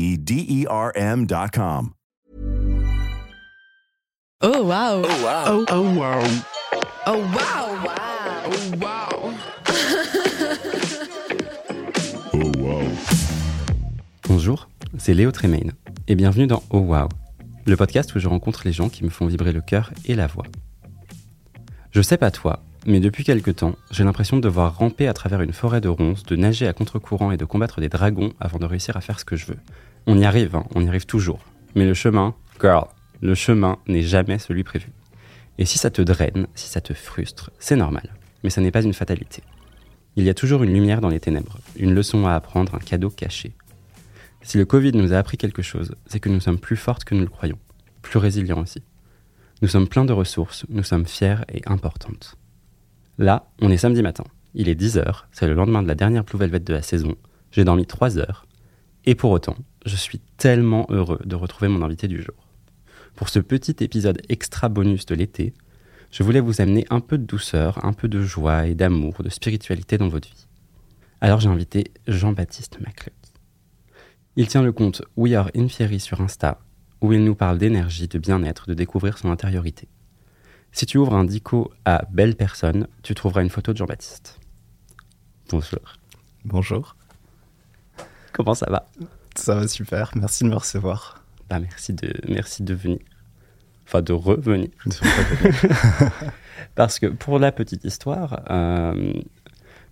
D E R M.com. Oh wow. Oh wow. Oh, oh wow. Oh wow. Oh wow. Oh, wow. Bonjour, c'est Léo Tremaine et bienvenue dans Oh Wow, le podcast où je rencontre les gens qui me font vibrer le cœur et la voix. Je sais pas toi, mais depuis quelque temps, j'ai l'impression de devoir ramper à travers une forêt de ronces, de nager à contre-courant et de combattre des dragons avant de réussir à faire ce que je veux. On y arrive, hein, on y arrive toujours. Mais le chemin, girl, le chemin n'est jamais celui prévu. Et si ça te draine, si ça te frustre, c'est normal. Mais ça n'est pas une fatalité. Il y a toujours une lumière dans les ténèbres, une leçon à apprendre, un cadeau caché. Si le Covid nous a appris quelque chose, c'est que nous sommes plus fortes que nous le croyons, plus résilients aussi. Nous sommes pleins de ressources, nous sommes fiers et importantes. Là, on est samedi matin. Il est 10h, c'est le lendemain de la dernière Blue Velvet de la saison. J'ai dormi 3 heures. Et pour autant, je suis tellement heureux de retrouver mon invité du jour. Pour ce petit épisode extra bonus de l'été, je voulais vous amener un peu de douceur, un peu de joie et d'amour, de spiritualité dans votre vie. Alors j'ai invité Jean-Baptiste McCluck. Il tient le compte We Are Infieri sur Insta, où il nous parle d'énergie, de bien-être, de découvrir son intériorité. Si tu ouvres un dico à Belle Personne, tu trouveras une photo de Jean-Baptiste. Bonjour. Bonjour, Comment ça va ça va super, merci de me recevoir. bah, merci, de, merci de venir. Enfin, de revenir. Parce que pour la petite histoire, euh,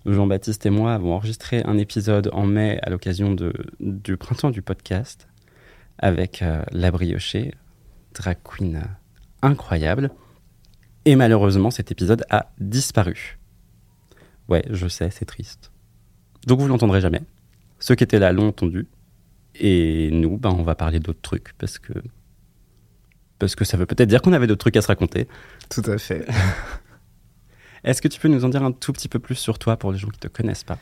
Jean-Baptiste et moi avons enregistré un épisode en mai à l'occasion du printemps du podcast avec euh, La Briochée, drag queen euh, incroyable. Et malheureusement, cet épisode a disparu. Ouais, je sais, c'est triste. Donc vous l'entendrez jamais. Ceux qui étaient là l'ont entendu. Et nous, ben, on va parler d'autres trucs parce que parce que ça veut peut-être dire qu'on avait d'autres trucs à se raconter. Tout à fait. Est-ce que tu peux nous en dire un tout petit peu plus sur toi pour les gens qui ne te connaissent pas?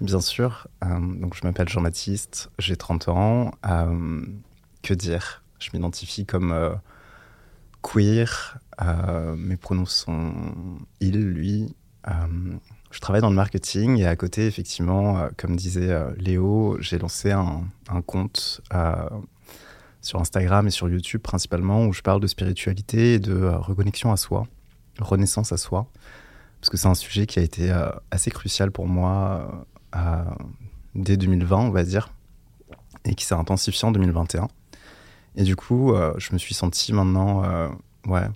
Bien sûr, euh, donc je m'appelle Jean-Baptiste, j'ai 30 ans. euh, que dire? Je m'identifie comme euh, queer, mes pronoms sont il, lui. Je travaille dans le marketing et à côté, effectivement, euh, comme disait euh, Léo, j'ai lancé un, compte euh, sur Instagram et sur YouTube principalement où je parle de spiritualité et de reconnexion à soi, renaissance à soi. Parce que c'est un sujet qui a été assez crucial pour moi dès 2020, on va dire, et qui s'est intensifié en 2021. Et du coup, je me suis senti maintenant, ouais,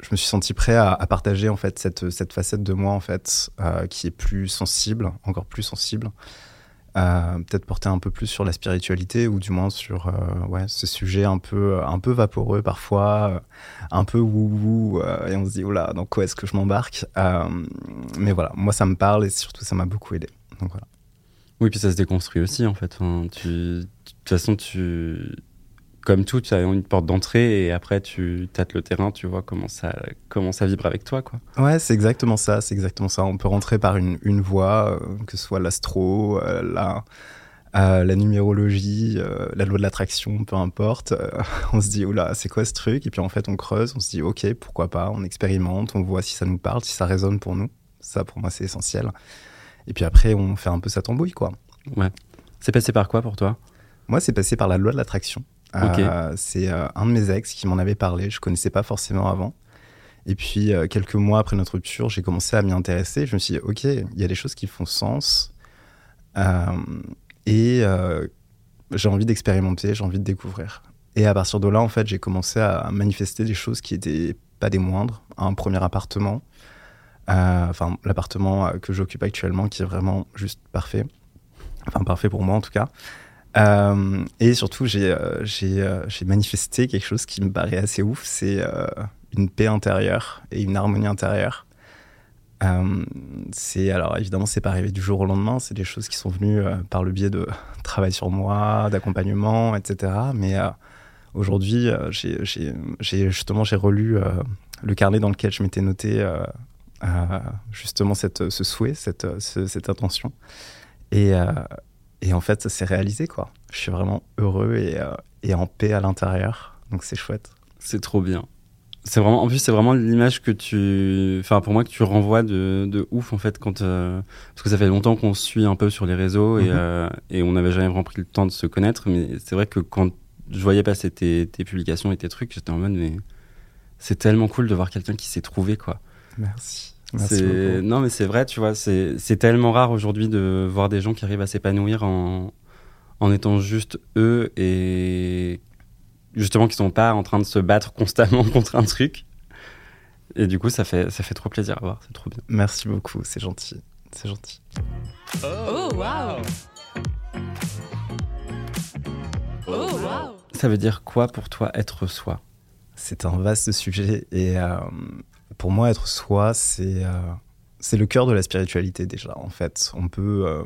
je me suis senti prêt à, partager en fait cette, cette facette de moi en fait euh, qui est plus sensible, encore plus sensible. Euh, peut-être porter un peu plus sur la spiritualité ou du moins sur euh, ouais, ce sujet un peu, un peu vaporeux parfois, un peu euh, et on se dit, oula, dans quoi est-ce que je m'embarque Mais voilà, moi ça me parle et surtout ça m'a beaucoup aidé. Donc voilà. Oui, puis ça se déconstruit aussi en fait. De toute façon, tu, comme tout, tu as une porte d'entrée et après tu tâtes le terrain, tu vois comment ça, comment ça vibre avec toi, quoi. Ouais, c'est exactement ça, c'est exactement ça. On peut rentrer par une, une voie, euh, que ce soit l'astro, euh, la, euh, la numérologie, la loi de l'attraction, peu importe. On se dit, oula, c'est quoi ce truc? Et puis en fait, on creuse, on se dit, ok, pourquoi pas, on expérimente, on voit si ça nous parle, si ça résonne pour nous. Ça, pour moi, c'est essentiel. Et puis après, on fait un peu sa tambouille, quoi. Ouais. C'est passé par quoi pour toi? Moi, c'est passé par la loi de l'attraction. Euh, c'est euh, un de mes ex qui m'en avait parlé, je connaissais pas forcément avant. Et puis, euh, quelques mois après notre rupture, j'ai commencé à m'y intéresser. Je me suis dit, ok, il y a des choses qui font sens. Et j'ai envie d'expérimenter, j'ai envie de découvrir. Et à partir de là, en fait, j'ai commencé à manifester des choses qui étaient pas des moindres. Un premier appartement, euh, enfin l'appartement que j'occupe actuellement, qui est vraiment juste parfait. Enfin parfait pour moi en tout cas. Euh, et surtout, j'ai euh, euh, j'ai manifesté quelque chose qui me paraît assez ouf, c'est une paix intérieure et une harmonie intérieure. C'est alors évidemment c'est pas arrivé du jour au lendemain, c'est des choses qui sont venues par le biais de travail sur moi, d'accompagnement, etc. Mais aujourd'hui, j'ai justement j'ai relu le carnet dans lequel je m'étais noté justement cette, ce souhait, cette, ce- cette intention. Et, et en fait, ça s'est réalisé quoi. Je suis vraiment heureux et, euh, et en paix à l'intérieur, donc c'est chouette. C'est trop bien. C'est vraiment, en plus, c'est vraiment l'image que tu, enfin, pour moi, que tu renvoies de, de ouf, en fait, quand, euh, parce que ça fait longtemps qu'on se suit un peu sur les réseaux et, Mhm. euh, et on n'avait jamais vraiment pris le temps de se connaître, mais c'est vrai que quand je voyais passer tes, tes publications et tes trucs, j'étais en mode, mais c'est tellement cool de voir quelqu'un qui s'est trouvé, quoi. Merci. Non, mais c'est vrai, tu vois, c'est c'est tellement rare aujourd'hui de voir des gens qui arrivent à s'épanouir en, en étant juste eux et justement qui sont pas en train de se battre constamment contre un truc. Et du coup, ça fait, ça fait trop plaisir à voir, c'est trop bien. Merci beaucoup, c'est gentil. C'est gentil. Oh, waouh. Oh, waouh. Ça veut dire quoi pour toi être soi? C'est un vaste sujet et euh, pour moi, être soi, c'est euh, c'est le cœur de la spiritualité déjà. En fait, on peut, euh,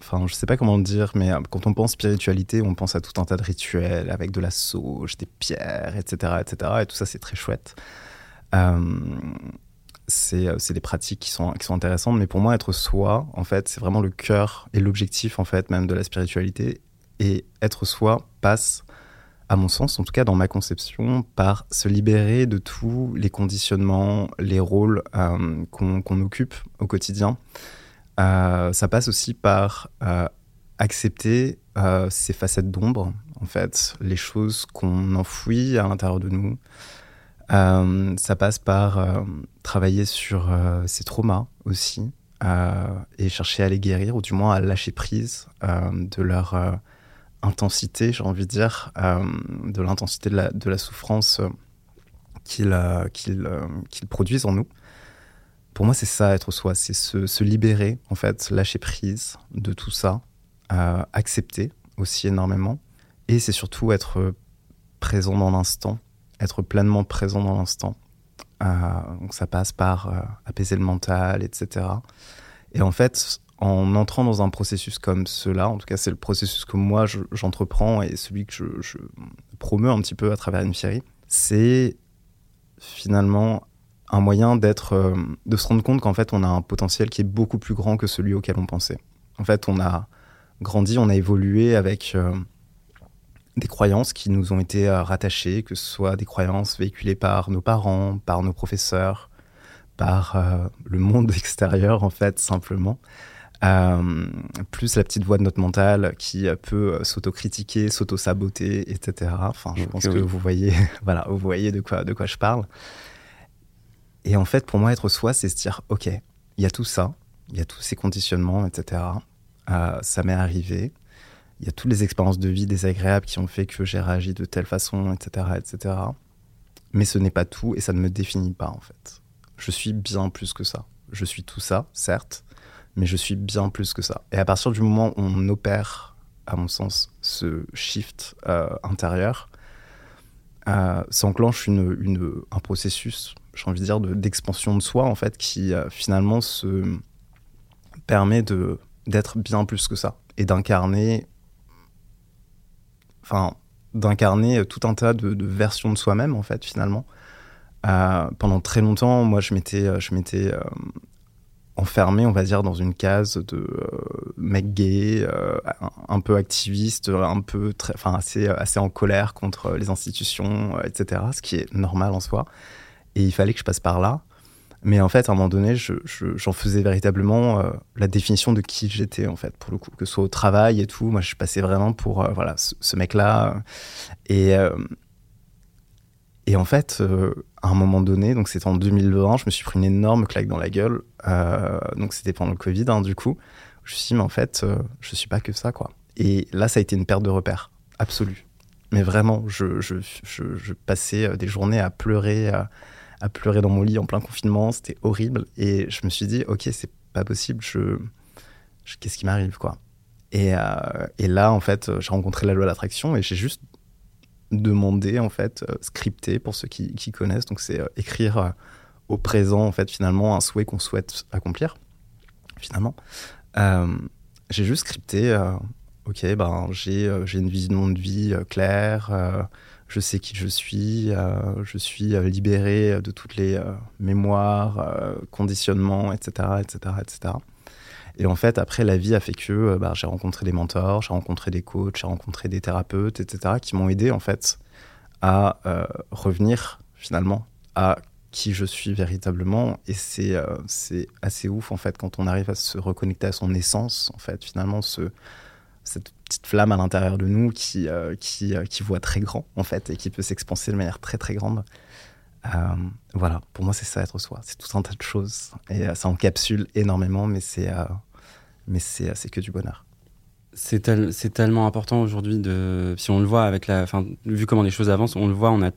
enfin, je sais pas comment le dire, mais euh, quand on pense spiritualité, on pense à tout un tas de rituels avec de la sauge, des pierres, etc., etc. Et tout ça, c'est très chouette. Euh, c'est des pratiques qui sont, qui sont intéressantes, mais pour moi, être soi, en fait, c'est vraiment le cœur et l'objectif, en fait, même de la spiritualité. Et être soi passe à mon sens, en tout cas dans ma conception, par se libérer de tous les conditionnements, les rôles euh, qu'on occupe au quotidien. Euh, ça passe aussi par euh, accepter ces facettes d'ombre, en fait, les choses qu'on enfouit à l'intérieur de nous. Ça passe par travailler sur ces traumas aussi et chercher à les guérir, ou du moins à lâcher prise de leur intensité, j'ai envie de dire, euh, de l'intensité de la, souffrance euh, qu'ils euh, qu'ils produisent en nous. Pour moi, c'est ça, être soi, c'est se, libérer, en fait, lâcher prise de tout ça, accepter aussi énormément, et c'est surtout être présent dans l'instant, être pleinement présent dans l'instant. Donc ça passe par apaiser le mental, etc. Et en fait, en entrant dans un processus comme cela, en tout cas c'est le processus que moi je- j'entreprends et celui que je, je promeux un petit peu à travers une série, c'est finalement un moyen d'être, euh, de se rendre compte qu'en fait on a un potentiel qui est beaucoup plus grand que celui auquel on pensait. En fait, on a grandi, on a évolué avec euh, des croyances qui nous ont été euh, rattachées, que ce soit des croyances véhiculées par nos parents, par nos professeurs, par le monde extérieur en fait simplement. Euh, plus la petite voix de notre mental qui peut s'autocritiquer, s'auto-saboter, etc. Enfin, je pense oui. que vous voyez, voilà, vous voyez de quoi, de quoi je parle. Et en fait, pour moi, être soi, c'est se dire, ok, il y a tout ça, il y a tous ces conditionnements, etc. Euh, ça m'est arrivé. Il y a toutes les expériences de vie désagréables qui ont fait que j'ai réagi de telle façon, etc., etc. Mais ce n'est pas tout et ça ne me définit pas, en fait. Je suis bien plus que ça. Je suis tout ça, certes, mais je suis bien plus que ça. Et à partir du moment où on opère, à mon sens, ce shift euh, intérieur, euh, s'enclenche une- un processus, j'ai envie de dire, de- d'expansion de, soi, en fait, qui euh, finalement se permet d'être bien plus que ça et d'incarner, enfin, d'incarner tout un tas de, de versions de soi-même, en fait, finalement. Euh, pendant très longtemps, moi, je m'étais, euh, enfermé, on va dire, dans une case de euh, mec gay, euh, un, peu activiste, un peu enfin assez, assez en colère contre les institutions, euh, etc. Ce qui est normal en soi. Et il fallait que je passe par là. Mais en fait, à un moment donné, je- je- j'en faisais véritablement euh, la définition de qui j'étais, en fait, pour le coup. Que ce soit au travail et tout, moi, je passais vraiment pour, voilà, ce, ce mec-là. Et, et en fait, euh, à un moment donné, donc c'était en 2020, je me suis pris une énorme claque dans la gueule. Euh, donc c'était pendant le Covid, hein, du coup. Je me suis dit, mais en fait, euh, je suis pas que ça, quoi. Et là, ça a été une perte de repère, absolue. Mais vraiment, je, passais euh, des journées à pleurer, à, pleurer dans mon lit en plein confinement. C'était horrible. Et je me suis dit, ok, c'est pas possible. Je, qu'est-ce qui m'arrive, quoi? Et, et là, en fait, j'ai rencontré la loi de l'attraction et j'ai juste demandé, en fait, euh, scripter pour ceux qui, connaissent. Donc, c'est euh, écrire euh, au présent, en fait, finalement, un souhait qu'on souhaite accomplir, finalement. J'ai juste scripté, ok, ben, j'ai j'ai une vision de vie claire, je sais qui je suis, je suis libéré de toutes les mémoires, conditionnements, etc., etc., etc. Et en fait, après, la vie a fait que euh, bah, j'ai rencontré des mentors, j'ai rencontré des coachs, j'ai rencontré des thérapeutes, etc., qui m'ont aidé, en fait, à euh, revenir, finalement, à qui je suis véritablement. Et c'est euh, assez ouf, en fait, quand on arrive à se reconnecter à son essence, en fait, finalement, ce, cette petite flamme à l'intérieur de nous qui, euh, qui, qui voit très grand, en fait, et qui peut s'expanser de manière très, très grande. Voilà, pour moi, c'est ça être soi. C'est tout un tas de choses. Et ça encapsule énormément, mais c'est mais c'est c'est que du bonheur. C'est tel- c'est tellement important aujourd'hui de. Si on le voit avec la. Enfin, vu comment les choses avancent, on le voit, on a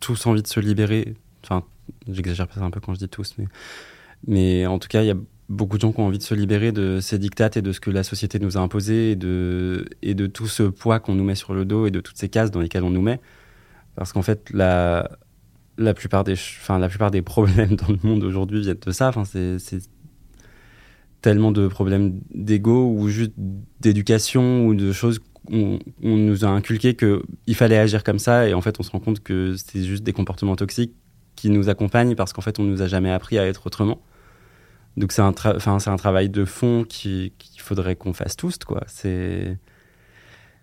tous envie de se libérer. Enfin, j'exagère peut-être un peu quand je dis tous, mais. En tout cas, il y a beaucoup de gens qui ont envie de se libérer de ces dictates et de ce que la société nous a imposé et de, tout ce poids qu'on nous met sur le dos et de toutes ces cases dans lesquelles on nous met. Parce qu'en fait, la, plupart des, problèmes dans le monde aujourd'hui viennent de ça. Tellement de problèmes d'ego ou juste d'éducation ou de choses qu'on on nous a inculqué qu'il fallait agir comme ça et en fait on se rend compte que c'est juste des comportements toxiques qui nous accompagnent parce qu'en fait on nous a jamais appris à être autrement. Donc c'est un, tra- un travail de fond qui- qu'il faudrait qu'on fasse tous, quoi. C'est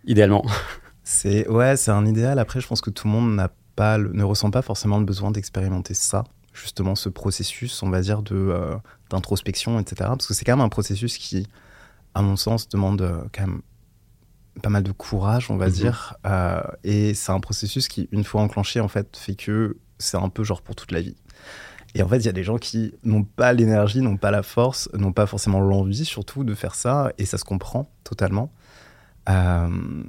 idéalement. C'est ouais, c'est un idéal. Après, je pense que tout le monde n'a pas, ne ressent pas forcément le besoin d'expérimenter ça, justement ce processus, on va dire de euh, d'introspection, etc. Parce que c'est quand même un processus qui, à mon sens, demande euh, quand même pas mal de courage, on va Mhm. dire. Euh, et c'est un processus qui, une fois enclenché, en fait, fait que c'est un peu genre pour toute la vie. Et en fait, il y a des gens qui n'ont pas l'énergie, n'ont pas la force, n'ont pas forcément l'envie, surtout, de faire ça. Et ça se comprend totalement. Euh,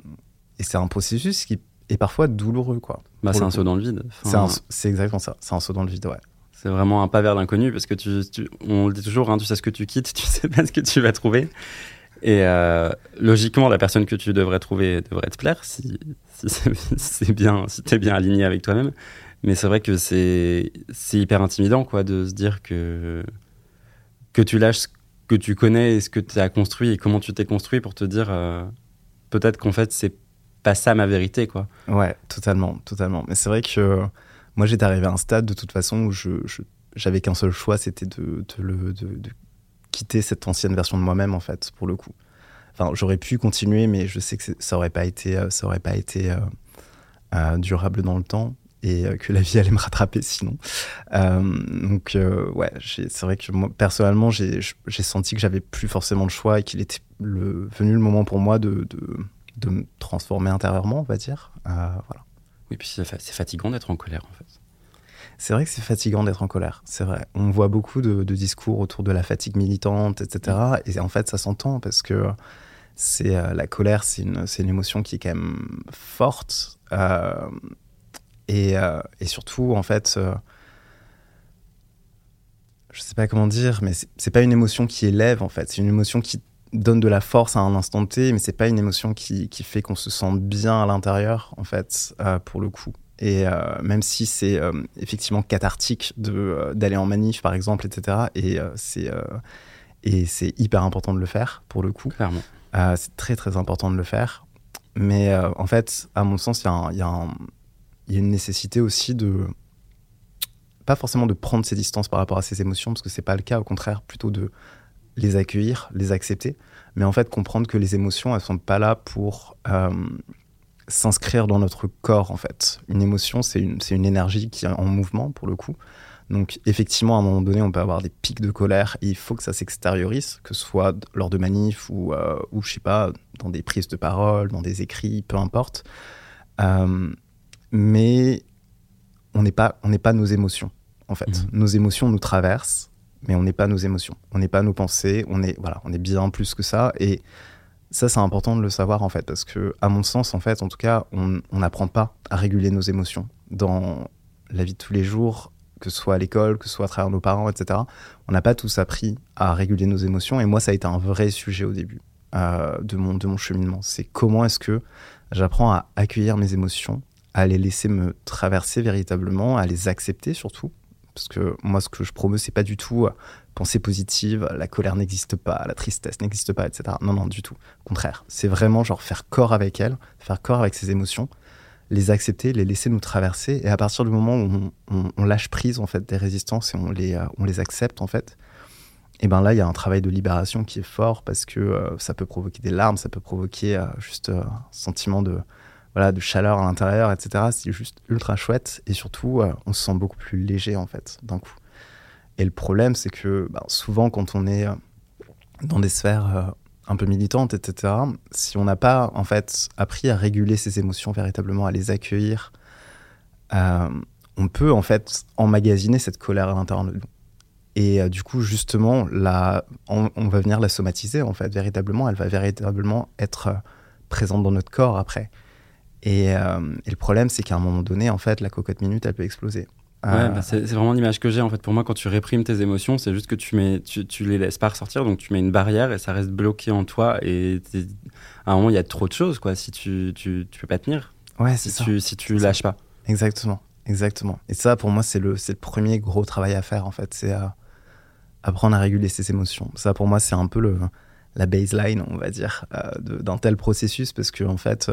et c'est un processus qui est parfois douloureux, quoi. Bah, c'est un coup. saut dans le vide. Enfin, C'est exactement ça. C'est un saut dans le vide, ouais. C'est vraiment un pas vers l'inconnu parce que tu, on le dit toujours, hein, tu sais ce que tu quittes, tu sais pas ce que tu vas trouver. Et euh, logiquement, la personne que tu devrais trouver devrait te plaire si, si c'est bien, si t'es bien aligné avec toi-même. Mais c'est vrai que c'est hyper intimidant, quoi, de se dire que que tu lâches ce que tu connais et ce que tu as construit et comment tu t'es construit pour te dire euh, peut-être qu'en fait c'est pas ça ma vérité, quoi. Ouais, totalement, totalement. Mais c'est vrai que moi, j'étais arrivé à un stade de toute façon où j'avais qu'un seul choix, c'était de, de, quitter cette ancienne version de moi-même, en fait, pour le coup. Enfin, j'aurais pu continuer, mais je sais que ça aurait pas été, euh, ça aurait pas été euh, euh, durable dans le temps et que la vie allait me rattraper sinon. Donc, euh, ouais, c'est vrai que moi, personnellement, j'ai senti que j'avais plus forcément le choix et qu'il était venu le moment pour moi de, de, de me transformer intérieurement, on va dire. Voilà. Oui, puis c'est fa- c'est fatigant d'être en colère, en fait. C'est vrai que c'est fatigant d'être en colère, c'est vrai. On voit beaucoup de, de discours autour de la fatigue militante, etc. Et en fait, ça s'entend parce que c'est euh, la colère, c'est une, une émotion qui est quand même forte. euh, et, euh, et surtout, en fait, je sais pas comment dire, mais c'est pas une émotion qui élève, en fait. C'est une émotion qui donne de la force à un instant T, mais c'est pas une émotion qui, qui fait qu'on se sent bien à l'intérieur, en fait, euh, pour le coup. Et euh, même si c'est euh, effectivement cathartique de, d'aller en manif, par exemple, etc., et c'est et c'est hyper important de le faire, pour le coup. Clairement. C'est très très important de le faire. Mais en fait, à mon sens, il y, a un- il y a un- il y a une nécessité aussi de, pas forcément de prendre ses distances par rapport à ses émotions, parce que c'est pas le cas, au contraire, plutôt de les accueillir, les accepter, mais en fait comprendre que les émotions, elles sont pas là pour euh, s'inscrire dans notre corps, en fait. Une émotion, c'est une, une énergie qui est en mouvement, pour le coup. Donc effectivement, à un moment donné, on peut avoir des pics de colère et il faut que ça s'extériorise, que ce soit lors de manifs ou, euh, ou je sais pas, dans des prises de parole, dans des écrits, peu importe. Euh, mais on n'est pas, on pas nos émotions, en fait. Mhm. Nos émotions nous traversent, mais on n'est pas nos émotions. On n'est pas nos pensées. On est, voilà, on est bien plus que ça. Et ça, c'est important de le savoir, en fait, parce que, à mon sens, en fait, en tout cas, on n'apprend pas à réguler nos émotions dans la vie de tous les jours, que ce soit à l'école, que ce soit à travers nos parents, etc. On n'a pas tous appris à réguler nos émotions. Et moi, ça a été un vrai sujet au début euh, de, mon, de mon cheminement. C'est comment est-ce que j'apprends à accueillir mes émotions, à les laisser me traverser véritablement, à les accepter surtout. Parce que moi, ce que je promeux, c'est pas du tout euh, pensée positive, la colère n'existe pas, la tristesse n'existe pas, etc. Non, non, du tout. Au contraire, c'est vraiment genre faire corps avec elles, faire corps avec ses émotions, les accepter, les laisser nous traverser. Et à partir du moment où on, lâche prise en fait des résistances et on les, euh, accepte en fait, et ben là il y a un travail de libération qui est fort parce que euh, ça peut provoquer des larmes, ça peut provoquer juste un sentiment de voilà de chaleur à l'intérieur, etc. C'est juste ultra chouette et surtout euh, on se sent beaucoup plus léger en fait d'un coup. Et le problème c'est que ben, souvent quand on est euh, dans des sphères euh, un peu militantes, etc. Si on n'a pas en fait appris à réguler ses émotions véritablement, à les accueillir, on peut en fait emmagasiner cette colère à l'intérieur de nous. Et du coup, justement, là, on, va venir la somatiser en fait véritablement. Elle va véritablement être présente dans notre corps après. Et, euh, et le problème, c'est qu'à un moment donné, en fait, la cocotte minute, elle peut exploser. Ouais, Euh, bah, c'est vraiment l'image que j'ai en fait. Pour moi, quand tu réprimes tes émotions, c'est juste que tu mets, tu, tu les laisses pas ressortir, donc tu mets une barrière et ça reste bloqué en toi. Et à un moment, il y a trop de choses, quoi. Si tu, tu, tu peux pas tenir, ouais, c'est si ça. tu, si tu ça. lâches pas. Exactement, exactement. Et ça, pour moi, c'est le, le premier gros travail à faire, en fait. C'est euh, apprendre à réguler ses émotions. Ça, pour moi, c'est un peu le, la baseline, on va dire, d'un tel processus, parce que, en fait,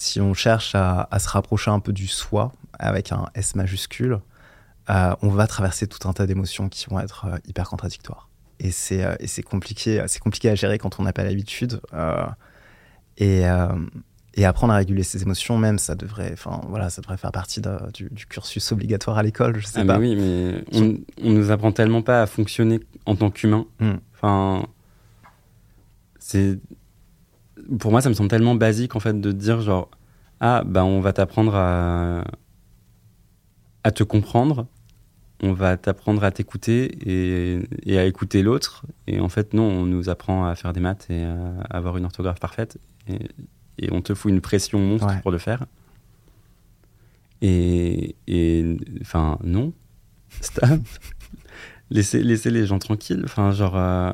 si on cherche à, à se rapprocher un peu du soi, avec un S majuscule, euh, on va traverser tout un tas d'émotions qui vont être euh, hyper contradictoires. Et c'est euh, compliqué, c'est compliqué à gérer quand on n'a pas l'habitude. euh, et, et apprendre à réguler ses émotions, même, ça devrait, voilà, ça devrait faire partie de- du, du cursus obligatoire à l'école, je sais Ah, pas. mais oui, mais on, on nous apprend tellement pas à fonctionner en tant qu'humain. Mm. Enfin, c'est pour moi, ça me semble tellement basique en fait de dire genre ah bah on va t'apprendre à à te comprendre, on va t'apprendre à t'écouter et, et à écouter l'autre. Et en fait non, on nous apprend à faire des maths et à avoir une orthographe parfaite et, et on te fout une pression monstre Ouais. pour le faire. Et enfin non, stop. laissez, laissez les gens tranquilles. Enfin, genre. euh,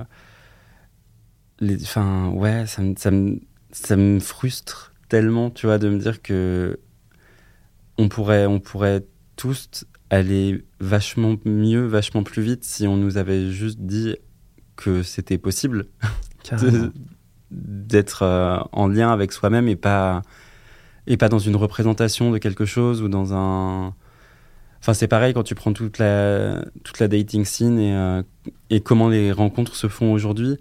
les, enfin, ouais, ça me, ça, me, ça me frustre tellement, tu vois, de me dire que on pourrait, on pourrait tous aller vachement mieux, vachement plus vite si on nous avait juste dit que c'était possible d'être euh, en lien avec soi-même et pas et pas dans une représentation de quelque chose ou dans un enfin c'est pareil quand tu prends toute la toute la dating scene et euh, et comment les rencontres se font aujourd'hui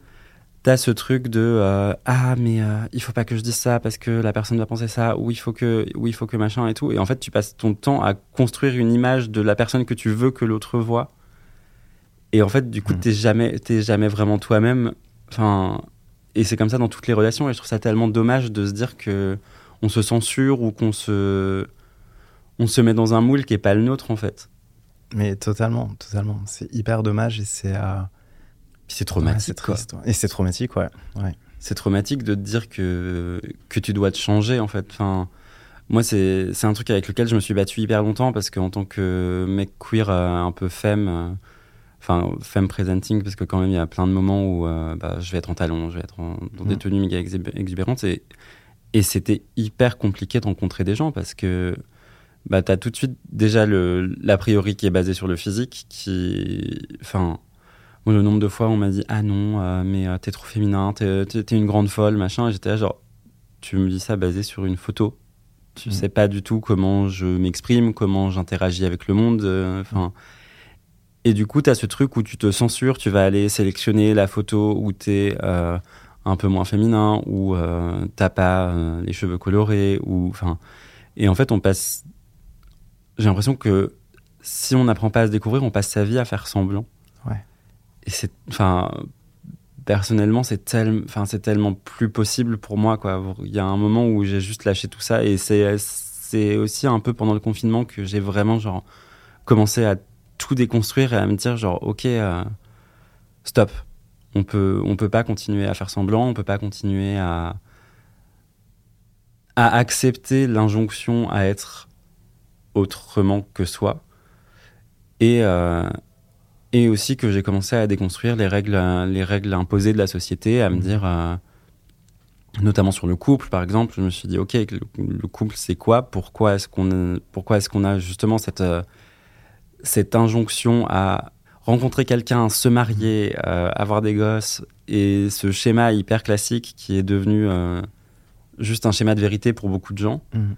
t'as ce truc de euh, ah mais euh, il faut pas que je dise ça parce que la personne va penser ça ou il faut que ou il faut que machin et tout et en fait tu passes ton temps à construire une image de la personne que tu veux que l'autre voit et en fait du coup Mm. t'es jamais t'es jamais vraiment toi-même enfin et c'est comme ça dans toutes les relations et je trouve ça tellement dommage de se dire que on se censure ou qu'on se on se met dans un moule qui est pas le nôtre en fait Mais totalement, totalement. C'est hyper dommage et c'est. euh, Puis c'est ouais, traumatique quoi. triste. Et c'est traumatique, ouais. ouais. c'est traumatique de te dire que, que tu dois te changer en fait. Enfin, moi, c'est c'est un truc avec lequel je me suis battu hyper longtemps parce qu'en tant que mec queer euh, un peu femme, euh, enfin femme presenting, parce que quand même il y a plein de moments où euh, bah, je vais être en talons, je vais être en- dans des Mm. tenues méga exubérantes et, et c'était hyper compliqué de rencontrer des gens parce que bah, tu as tout de suite déjà le, l'a priori qui est basé sur le physique qui. Enfin. Moi, le nombre de fois, on m'a dit Ah non, euh, mais euh, t'es trop féminin, t'es, une grande folle, machin. Et j'étais là, genre, tu me dis ça basé sur une photo Tu Mm. sais pas du tout comment je m'exprime, comment j'interagis avec le monde. euh, Enfin. et du coup, tu as ce truc où tu te censures, tu vas aller sélectionner la photo où tu es un peu moins féminin, où euh, t'as pas euh, les cheveux colorés, ou enfin. Et en fait, on passe. J'ai l'impression que si on n'apprend pas à se découvrir, on passe sa vie à faire semblant. Enfin, personnellement, c'est tel, enfin, c'est tellement plus possible pour moi, quoi. Il y a un moment où j'ai juste lâché tout ça, et c'est, c'est aussi un peu pendant le confinement que j'ai vraiment genre commencé à tout déconstruire et à me dire genre, ok, euh, stop. On peut, on peut pas continuer à faire semblant, on peut pas continuer à à accepter l'injonction à être autrement que soi. Et, euh, et aussi que j'ai commencé à déconstruire les règles, les règles imposées de la société, à me dire, euh, notamment sur le couple par exemple, je me suis dit, ok, le, le couple c'est quoi? Pourquoi est-ce qu'on pourquoi est-ce qu'on a justement cette, euh, cette injonction à rencontrer quelqu'un, se marier, euh, avoir des gosses, et ce schéma hyper classique qui est devenu euh, juste un schéma de vérité pour beaucoup de gens? Mhm.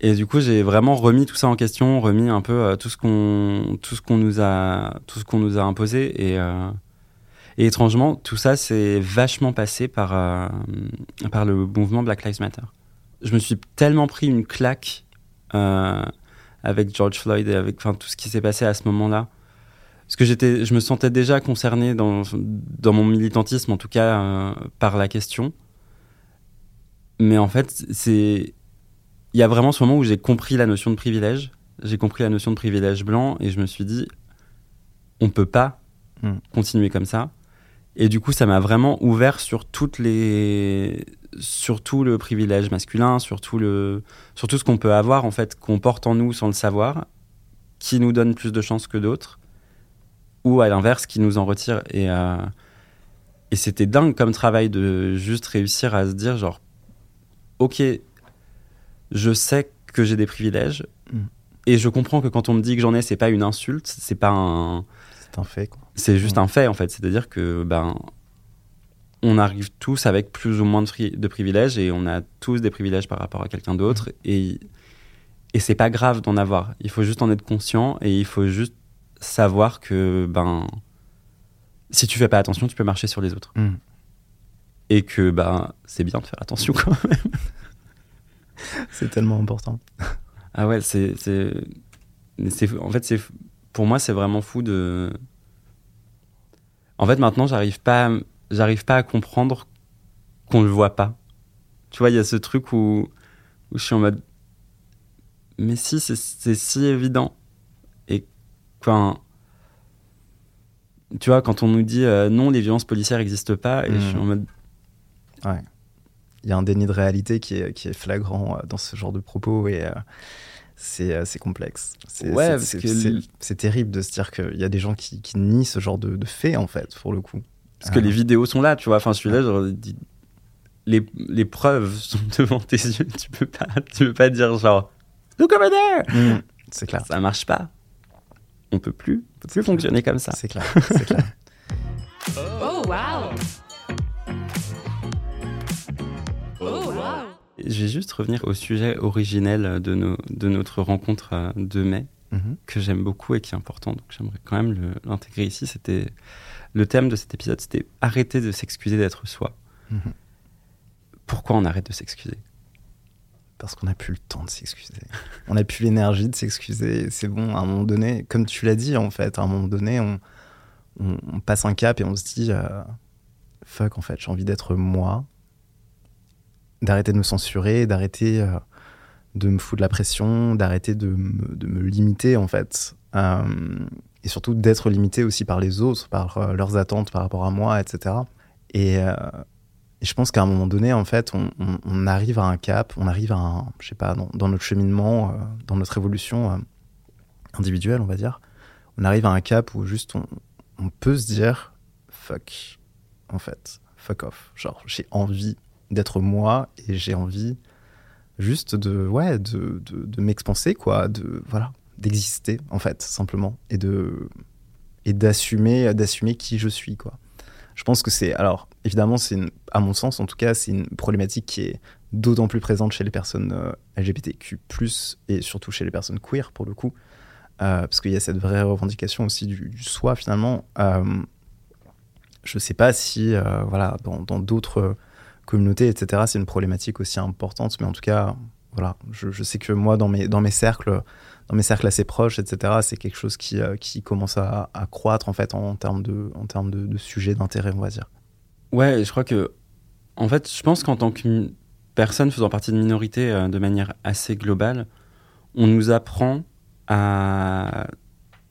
Et du coup, j'ai vraiment remis tout ça en question, remis un peu euh, tout ce qu'on tout ce qu'on nous a tout ce qu'on nous a imposé et euh, étrangement, tout ça c'est vachement passé par euh, par le mouvement Black Lives Matter. Je me suis tellement pris une claque avec George Floyd et avec tout ce qui s'est passé à ce moment-là. Parce que j'étais, je me sentais déjà concerné dans, dans mon militantisme, en tout cas, par la question. Mais en fait, c'est, il y a vraiment ce moment où j'ai compris la notion de privilège. J'ai compris la notion de privilège blanc et je me suis dit, on peut pas Mm. continuer comme ça. Et du coup, ça m'a vraiment ouvert sur toutes les, sur tout le privilège masculin, sur tout le, sur tout ce qu'on peut avoir en fait, qu'on porte en nous sans le savoir, qui nous donne plus de chances que d'autres, ou à l'inverse, qui nous en retire. Et, euh, et c'était dingue comme travail de juste réussir à se dire genre, ok, je sais que j'ai des privilèges. Mm. Et je comprends que quand on me dit que j'en ai, c'est pas une insulte, c'est pas un, C'est un fait, quoi. c'est juste Mm. un fait en fait. C'est-à-dire que ben on arrive tous avec plus ou moins de, privilèges et on a tous des privilèges par rapport à quelqu'un d'autre et et c'est pas grave d'en avoir. Il faut juste en être conscient et il faut juste savoir que ben si tu fais pas attention, tu peux marcher sur les autres Mm. et que ben c'est bien de faire attention quand même. C'est tellement important. Ah ouais, c'est en fait c'est pour moi c'est vraiment fou de En fait maintenant, j'arrive pas j'arrive pas à comprendre qu'on le voit pas. Tu vois, il y a ce truc où où je suis en mode mais si c'est si évident et quand tu vois quand on nous dit euh, non les violences policières n'existent pas et je suis Mhm. en mode Ouais. Y a un déni de réalité qui est, qui est flagrant euh, dans ce genre de propos et euh, c'est euh, c'est complexe. C'est Ouais, que terrible de se dire qu'il y a des gens qui, qui nient ce genre de, de faits, en fait, pour le coup. Parce que les vidéos sont là, tu vois. Enfin, je suis là, genre, les, les preuves sont devant tes yeux. Tu peux pas, tu peux pas dire genre, look over there. Mm, c'est clair. Ça marche pas. On peut plus, on peut plus fonctionner comme ça. C'est clair. C'est clair. Je vais juste revenir au sujet originel de, nos, de notre rencontre euh, de mai, Mhm. que j'aime beaucoup et qui est important. Donc j'aimerais quand même l'intégrer ici. C'était le thème de cet épisode, c'était arrêter de s'excuser d'être soi. Mhm. Pourquoi on arrête de s'excuser? Parce qu'on n'a plus le temps de s'excuser. On n'a plus l'énergie de s'excuser. C'est bon, à un moment donné, comme tu l'as dit, en fait, à un moment donné, on, on- on passe un cap et on se dit euh, fuck, en fait, j'ai envie d'être moi, d'arrêter de me censurer, d'arrêter euh, de me foutre la pression, d'arrêter de me, de me limiter, en fait. Euh, et surtout d'être limité aussi par les autres, par euh, leurs attentes par rapport à moi, etc. Et, je pense qu'à un moment donné, en fait, on, arrive à un cap, on arrive à un, je sais pas, dans, notre cheminement, dans notre évolution individuelle, on va dire, on arrive à un cap où juste on peut se dire fuck, en fait, fuck off. Genre, j'ai envie d'être moi et j'ai envie juste de, ouais, de, de, de m'expanser, quoi, de, voilà, d'exister, en fait, simplement, et de, et d'assumer, d'assumer qui je suis, quoi. je pense que c'est, alors évidemment, c'est à mon sens en tout cas, c'est une problématique qui est d'autant plus présente chez les personnes euh, LGBTQ+, et surtout chez les personnes queer pour le coup, euh, parce qu'il y a cette vraie revendication aussi du, soi finalement. Euh, je sais pas si, euh, voilà, dans d'autres communautés, etc., c'est une problématique aussi importante, mais en tout cas, voilà, je, je sais que moi, dans mes, dans mes cercles, dans mes cercles assez proches, etc., c'est quelque chose qui, euh, qui commence à, à croître en fait en, termes de, en termes de, de sujet d'intérêt, on va dire. Ouais, je crois que, en fait, je pense qu'en tant que personne faisant partie de minorité euh, de manière assez globale, on nous apprend à,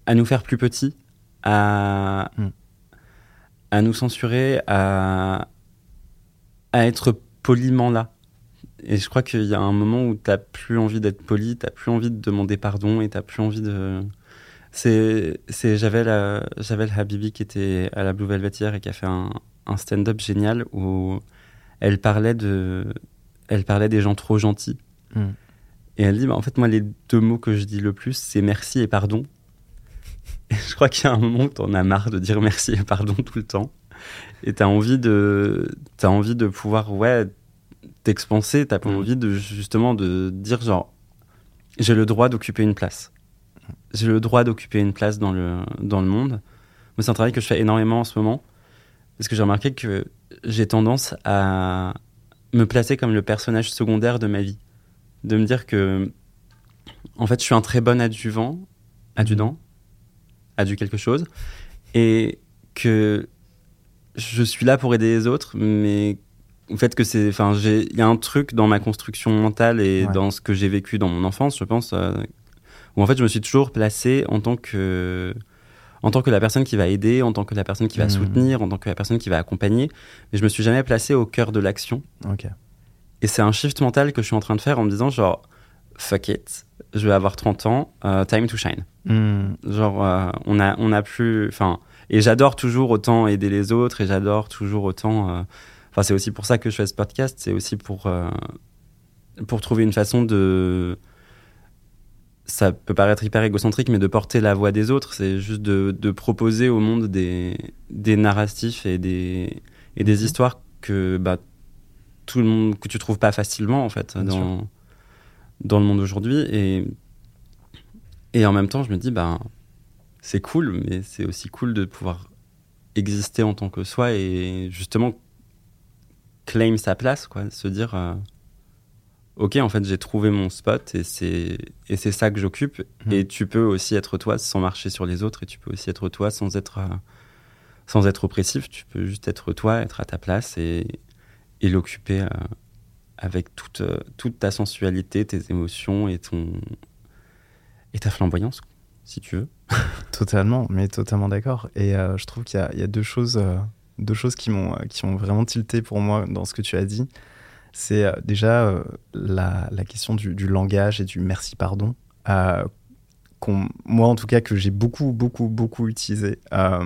à nous faire plus petits, à, Mm. à nous censurer, à, à être poliment là. Et je crois qu'il y a un moment où t'as plus envie d'être poli, t'as plus envie de demander pardon et t'as plus envie de. C'est, c'est Javel, euh, Javel Habibi qui était à la Blue Velvet hier et qui a fait un, un stand-up génial où elle parlait de, elle parlait des gens trop gentils. Mm. Et elle dit, bah, en fait, moi, les deux mots que je dis le plus, c'est merci et pardon. Et je crois qu'il y a un moment où t'en as marre de dire merci et pardon tout le temps. Et t'as envie de, t'as envie de pouvoir, ouais, t'expanser. T'as pas Mm. envie de, justement, de dire genre, j'ai le droit d'occuper une place. J'ai le droit d'occuper une place dans le, dans le monde. Moi, c'est un travail que je fais énormément en ce moment. Parce que j'ai remarqué que j'ai tendance à me placer comme le personnage secondaire de ma vie. De me dire que, en fait, je suis un très bon adjuvant, adjudant, adju quelque chose, et que je suis là pour aider les autres, mais au fait que c'est, enfin, il y a un truc dans ma construction mentale et Ouais. dans ce que j'ai vécu dans mon enfance, je pense, euh, où en fait, je me suis toujours placé en tant que, en tant que la personne qui va aider, en tant que la personne qui va Mhm. soutenir, en tant que la personne qui va accompagner, mais je me suis jamais placé au cœur de l'action. Ok. Et c'est un shift mental que je suis en train de faire en me disant genre fuck it, je vais avoir 30 ans, euh, time to shine. Mm. Genre euh, on a on a plus enfin et j'adore toujours autant aider les autres et j'adore toujours autant euh, enfin c'est aussi pour ça que je fais ce podcast, c'est aussi pour euh, pour trouver une façon de ça peut paraître hyper égocentrique, mais de porter la voix des autres, c'est juste de, de proposer au monde des, des narratifs et des, et des histoires que bah, tout le monde que tu trouves pas facilement en fait Bien dans, dans le monde aujourd'hui et et en même temps je me dis bah c'est cool mais c'est aussi cool de pouvoir exister en tant que soi et justement claim sa place quoi. Se dire euh, ok en fait j'ai trouvé mon spot et c'est et c'est ça que j'occupe. Mhm. et tu peux aussi être toi sans marcher sur les autres et tu peux aussi être toi sans être euh, sans être oppressif. Tu peux juste être toi être à ta place et et l'occuper euh, avec toute, toute ta sensualité, tes émotions et ton et ta flamboyance, si tu veux. Totalement, mais totalement d'accord. Et euh, je trouve qu'il y, a- deux choses, euh, deux choses qui m'ont qui ont vraiment tilté pour moi dans ce que tu as dit. C'est euh, déjà la, question du, langage et du merci pardon. moi, en tout cas, que j'ai beaucoup, beaucoup, beaucoup utilisé à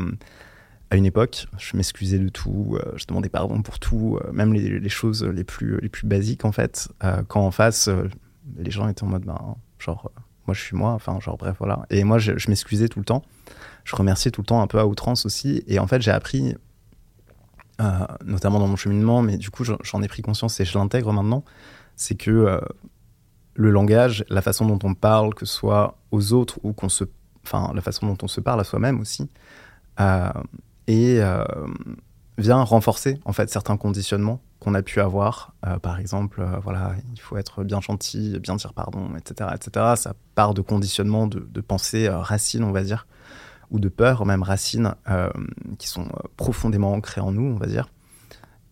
une époque. Je m'excusais de tout, je demandais pardon pour tout, même les, choses les plus, les plus basiques en fait. Quand en face, les gens étaient en mode, ben, genre, moi je suis moi, enfin, genre, bref, voilà. Et moi, je, m'excusais tout le temps. Je remerciais tout le temps un peu à outrance aussi. Et en fait, j'ai appris, euh, notamment dans mon cheminement, mais du coup, j'en- ai pris conscience et je l'intègre maintenant, c'est que euh, le langage, la façon dont on parle, que ce soit aux autres ou qu'on se. Enfin, la façon dont on se parle à soi-même aussi, euh, et vient renforcer en fait certains conditionnements qu'on a pu avoir. Euh, par exemple, euh, voilà, il faut être bien gentil, bien dire pardon, etc., etc. Ça part de conditionnements de, de pensée euh, racines, on va dire, ou de peur, même racines, qui sont profondément ancrées en nous, on va dire.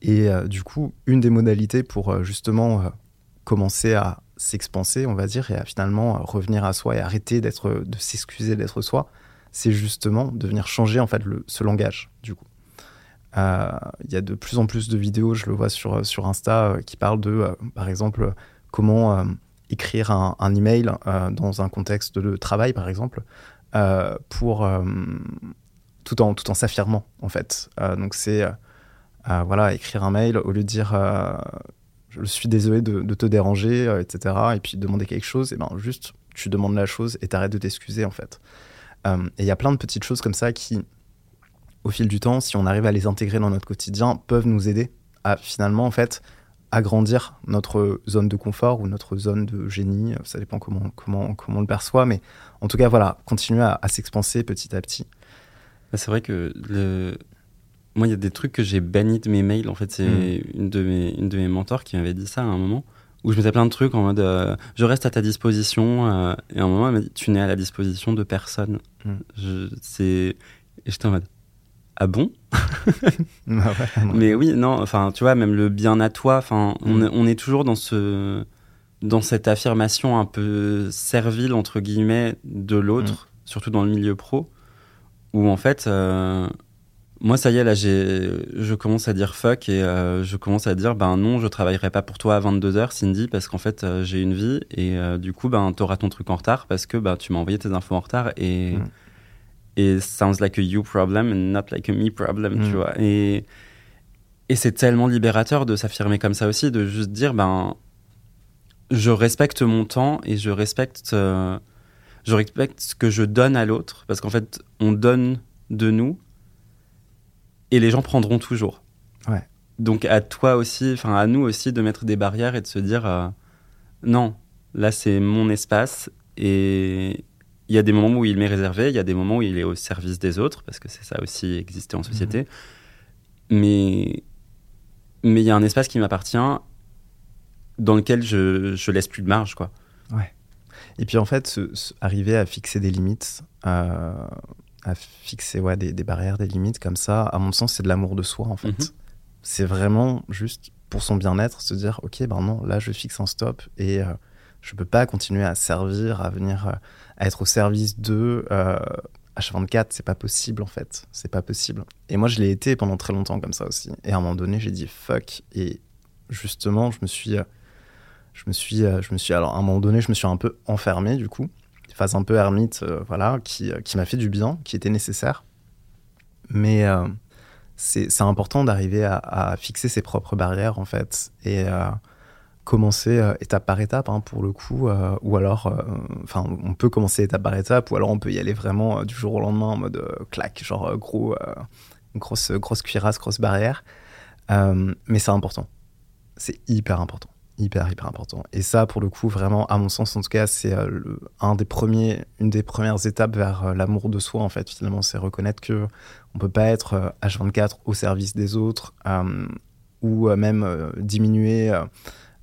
Et du coup, une des modalités pour justement commencer à s'expanser, on va dire, et à finalement revenir à soi et arrêter d'être, de s'excuser d'être soi, c'est justement de venir changer en fait le, ce langage, du coup. Euh, Il y a de plus en plus de vidéos, je le vois sur, sur Insta, euh, qui parlent de, euh, par exemple, euh, comment euh, écrire un, email euh, dans un contexte de travail, par exemple, euh, pour euh, tout en tout en s'affirmant, en fait. Euh, donc c'est euh, euh, voilà, écrire un mail au lieu de dire euh, je suis désolé de, de te déranger, euh, etc. Et puis demander quelque chose, et ben juste tu demandes la chose et t'arrêtes de t'excuser en fait. Euh, et il y a plein de petites choses comme ça qui au fil du temps, si on arrive à les intégrer dans notre quotidien, peuvent nous aider à finalement, en fait, agrandir notre zone de confort ou notre zone de génie. Ça dépend comment, comment, comment on le perçoit. Mais en tout cas, voilà, continuer à, s'expanser petit à petit. Bah, c'est vrai que le... moi, il y a des trucs que j'ai bannis de mes mails. En fait, c'est mm. une, de mes, une de mes mentors qui m'avait dit ça à un moment où je mettais plein de trucs en mode euh, je reste à ta disposition. Euh, et à un moment, elle m'a dit tu n'es à la disposition de personne. Mm. Je, et j'étais en mode ah bon bah Mais oui, non, enfin, tu vois, même le bien à toi, enfin, on, mm. on, est toujours dans ce, dans cette affirmation un peu servile entre guillemets de l'autre, mm. surtout dans le milieu pro, où en fait, euh, moi, ça y est, là, j'ai, je commence à dire fuck et euh, je commence à dire, ben non, je travaillerai pas pour toi à 22h, Cindy, parce qu'en fait, euh, j'ai une vie et du coup, ben, t'auras ton truc en retard parce que ben, tu m'as envoyé tes infos en retard et. Mm et sounds like a you problem and not like a me problem, tu mm. vois. Et, et c'est tellement libérateur de s'affirmer comme ça aussi, de juste dire, ben, je respecte mon temps et je respecte, euh, je respecte ce que je donne à l'autre, parce qu'en fait, on donne de nous et les gens prendront toujours. Ouais. Donc à toi aussi, enfin à nous aussi, de mettre des barrières et de se dire, euh, non, là c'est mon espace et, il y a des moments où il m'est réservé, il y a des moments où il est au service des autres, parce que c'est ça aussi exister en société. Mhm. Mais mais il y a un espace qui m'appartient dans lequel je, je laisse plus de marge, quoi. Ouais. Et puis en fait, arriver à fixer des limites, à fixer ouais, des, des, barrières, des limites comme ça, à mon sens, c'est de l'amour de soi, en fait. Mhm. C'est vraiment juste pour son bien-être, se dire, ok, ben non, là, je fixe un stop et euh, je peux pas continuer à servir, à venir, euh, à être au service de euh, H24. C'est pas possible en fait. C'est pas possible. Et moi, je l'ai été pendant très longtemps comme ça aussi. Et à un moment donné, j'ai dit fuck. Et justement, je me suis, euh, je me suis, je me suis. Alors, à un moment donné, je me suis un peu enfermé du coup, phase un peu ermite, voilà, qui, qui m'a fait du bien, qui était nécessaire. Mais c'est important d'arriver à, à, fixer ses propres barrières en fait et commencer euh, étape par étape hein, pour le coup, euh, ou alors, euh, enfin, on peut commencer étape par étape, ou alors on peut y aller vraiment du jour au lendemain en mode clac, genre gros, grosse, grosse cuirasse, grosse barrière. mais c'est important, c'est hyper important, hyper hyper important. Et ça, pour le coup, vraiment, à mon sens, en tout cas, c'est un des premiers, une des premières étapes vers l'amour de soi. En fait, finalement, c'est reconnaître que on peut pas être H24 au service des autres, ou même diminuer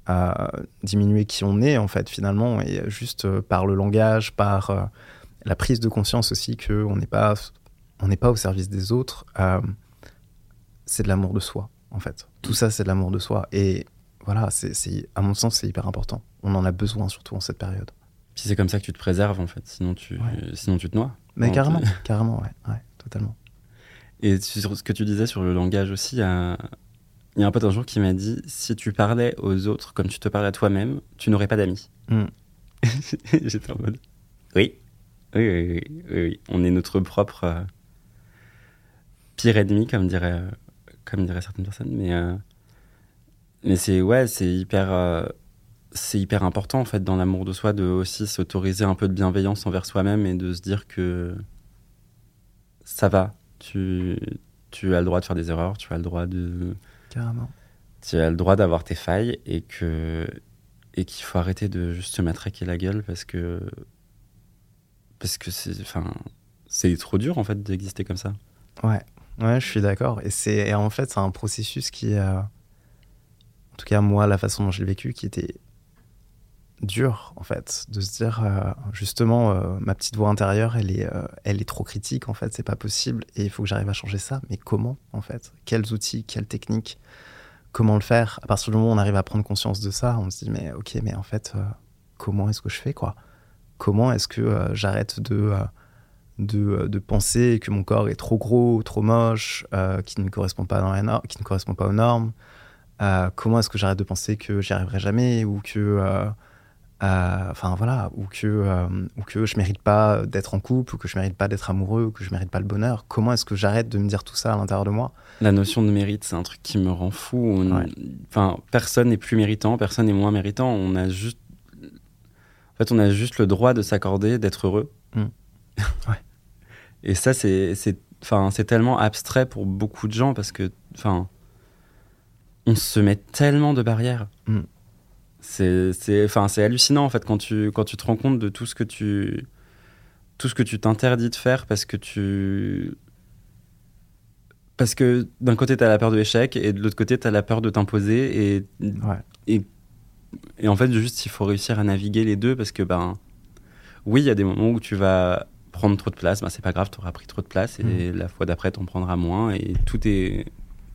à diminuer qui on est en fait finalement et juste euh, par le langage, par euh, la prise de conscience aussi que on n'est pas on n'est pas au service des autres. Euh, c'est de l'amour de soi en fait. Tout ça c'est de l'amour de soi et voilà, c'est à mon sens c'est hyper important. On en a besoin surtout en cette période. Puis c'est comme ça que tu te préserves en fait, sinon tu sinon tu te noies. Mais carrément, carrément ouais, ouais, totalement. Et sur ce que tu disais sur le langage aussi, il y a un pote un jour qui m'a dit si tu parlais aux autres comme tu te parlais à toi-même, tu n'aurais pas d'amis. Hmm. J'étais en mode oui. Oui, oui, oui, On est notre propre euh, pire ennemi, comme dirait, comme diraient certaines personnes. Mais, euh, mais c'est ouais, c'est hyper, euh, c'est hyper important en fait dans l'amour de soi de aussi s'autoriser un peu de bienveillance envers soi-même et de se dire que ça va. Tu, tu as le droit de faire des erreurs, tu as le droit de tu as le droit d'avoir tes failles et que et qu'il faut arrêter de juste se matraquer la gueule parce que parce que c'est enfin c'est trop dur en fait d'exister comme ça. Ouais, ouais, je suis d'accord. Et c'est en fait c'est un processus qui, euh, en tout cas moi la façon dont j'ai vécu, qui était dur en fait de se dire euh, justement euh, ma petite voix intérieure elle est elle est trop critique en fait c'est pas possible et il faut que j'arrive à changer ça. Mais comment en fait? Quels outils quelles techniques? Comment le faire? À partir du moment où on arrive à prendre conscience de ça, on se dit mais ok, mais en fait, euh, comment est-ce que je fais quoi? Comment est-ce que euh, j'arrête de, euh, de, de, penser que mon corps est trop gros, trop moche, qui ne correspond pas dans la qui ne correspond pas aux normes? Comment est-ce que j'arrête de penser que j'y arriverai jamais ou que euh, enfin voilà, ou que, euh, ou que je mérite pas d'être en couple, ou que je mérite pas d'être amoureux, ou que je mérite pas le bonheur. Comment est-ce que j'arrête de me dire tout ça à l'intérieur de moi? La notion de mérite, c'est un truc qui me rend fou. Enfin, personne n'est plus méritant, personne n'est moins méritant. On a juste, en fait, on a juste le droit de s'accorder, d'être heureux. Mm. Et ça, c'est, c'est tellement abstrait pour beaucoup de gens parce que, enfin, on se met tellement de barrières. Mm. C'est, c'est, enfin, c'est hallucinant en fait quand tu, quand tu te rends compte de tout ce que tu, tout ce que tu t'interdis de faire parce que tu, parce que d'un côté, tu as la peur de l'échec et de l'autre côté, tu as la peur de t'imposer. Et, Ouais. et, et en fait, juste, il faut réussir à naviguer les deux parce que, ben, oui, il y a des moments où tu vas prendre trop de place. Ben, c'est pas grave, tu auras pris trop de place et la fois d'après, tu en prendras moins. Et tout est,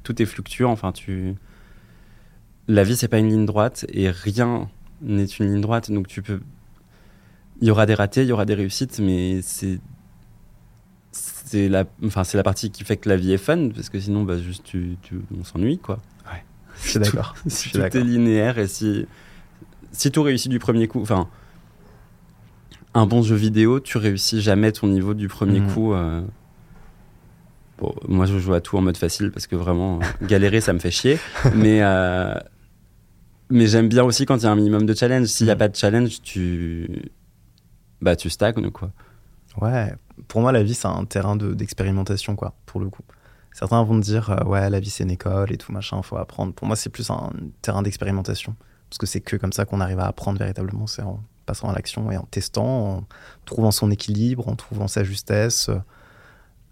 tout est fluctuant. Enfin, tu. La vie, c'est pas une ligne droite et rien n'est une ligne droite. Donc, tu peux. Il y aura des ratés, il y aura des réussites, mais c'est c'est la, enfin, c'est la partie qui fait que la vie est fun, parce que sinon, bah, juste, tu, tu- on s'ennuie, quoi. Je suis d'accord. Si tout est linéaire et si, si tout réussit du premier coup, enfin, un bon jeu vidéo, tu réussis jamais ton niveau du premier Mhm. coup. euh. Bon, moi, je joue à tout en mode facile parce que vraiment, euh, galérer, ça me fait chier. Mais, euh, mais j'aime bien aussi quand il y a un minimum de challenge. S'il n'y a Mhm. pas de challenge, tu, bah, tu stagnes, quoi. Ouais, pour moi, la vie, c'est un terrain de- d'expérimentation, quoi, pour le coup. Certains vont te dire, euh, ouais, la vie, c'est une école et tout, machin, faut apprendre. Pour moi, c'est plus un terrain d'expérimentation. Parce que c'est que comme ça qu'on arrive à apprendre véritablement, c'est en passant à l'action et en testant, en trouvant son équilibre, en trouvant sa justesse. Euh,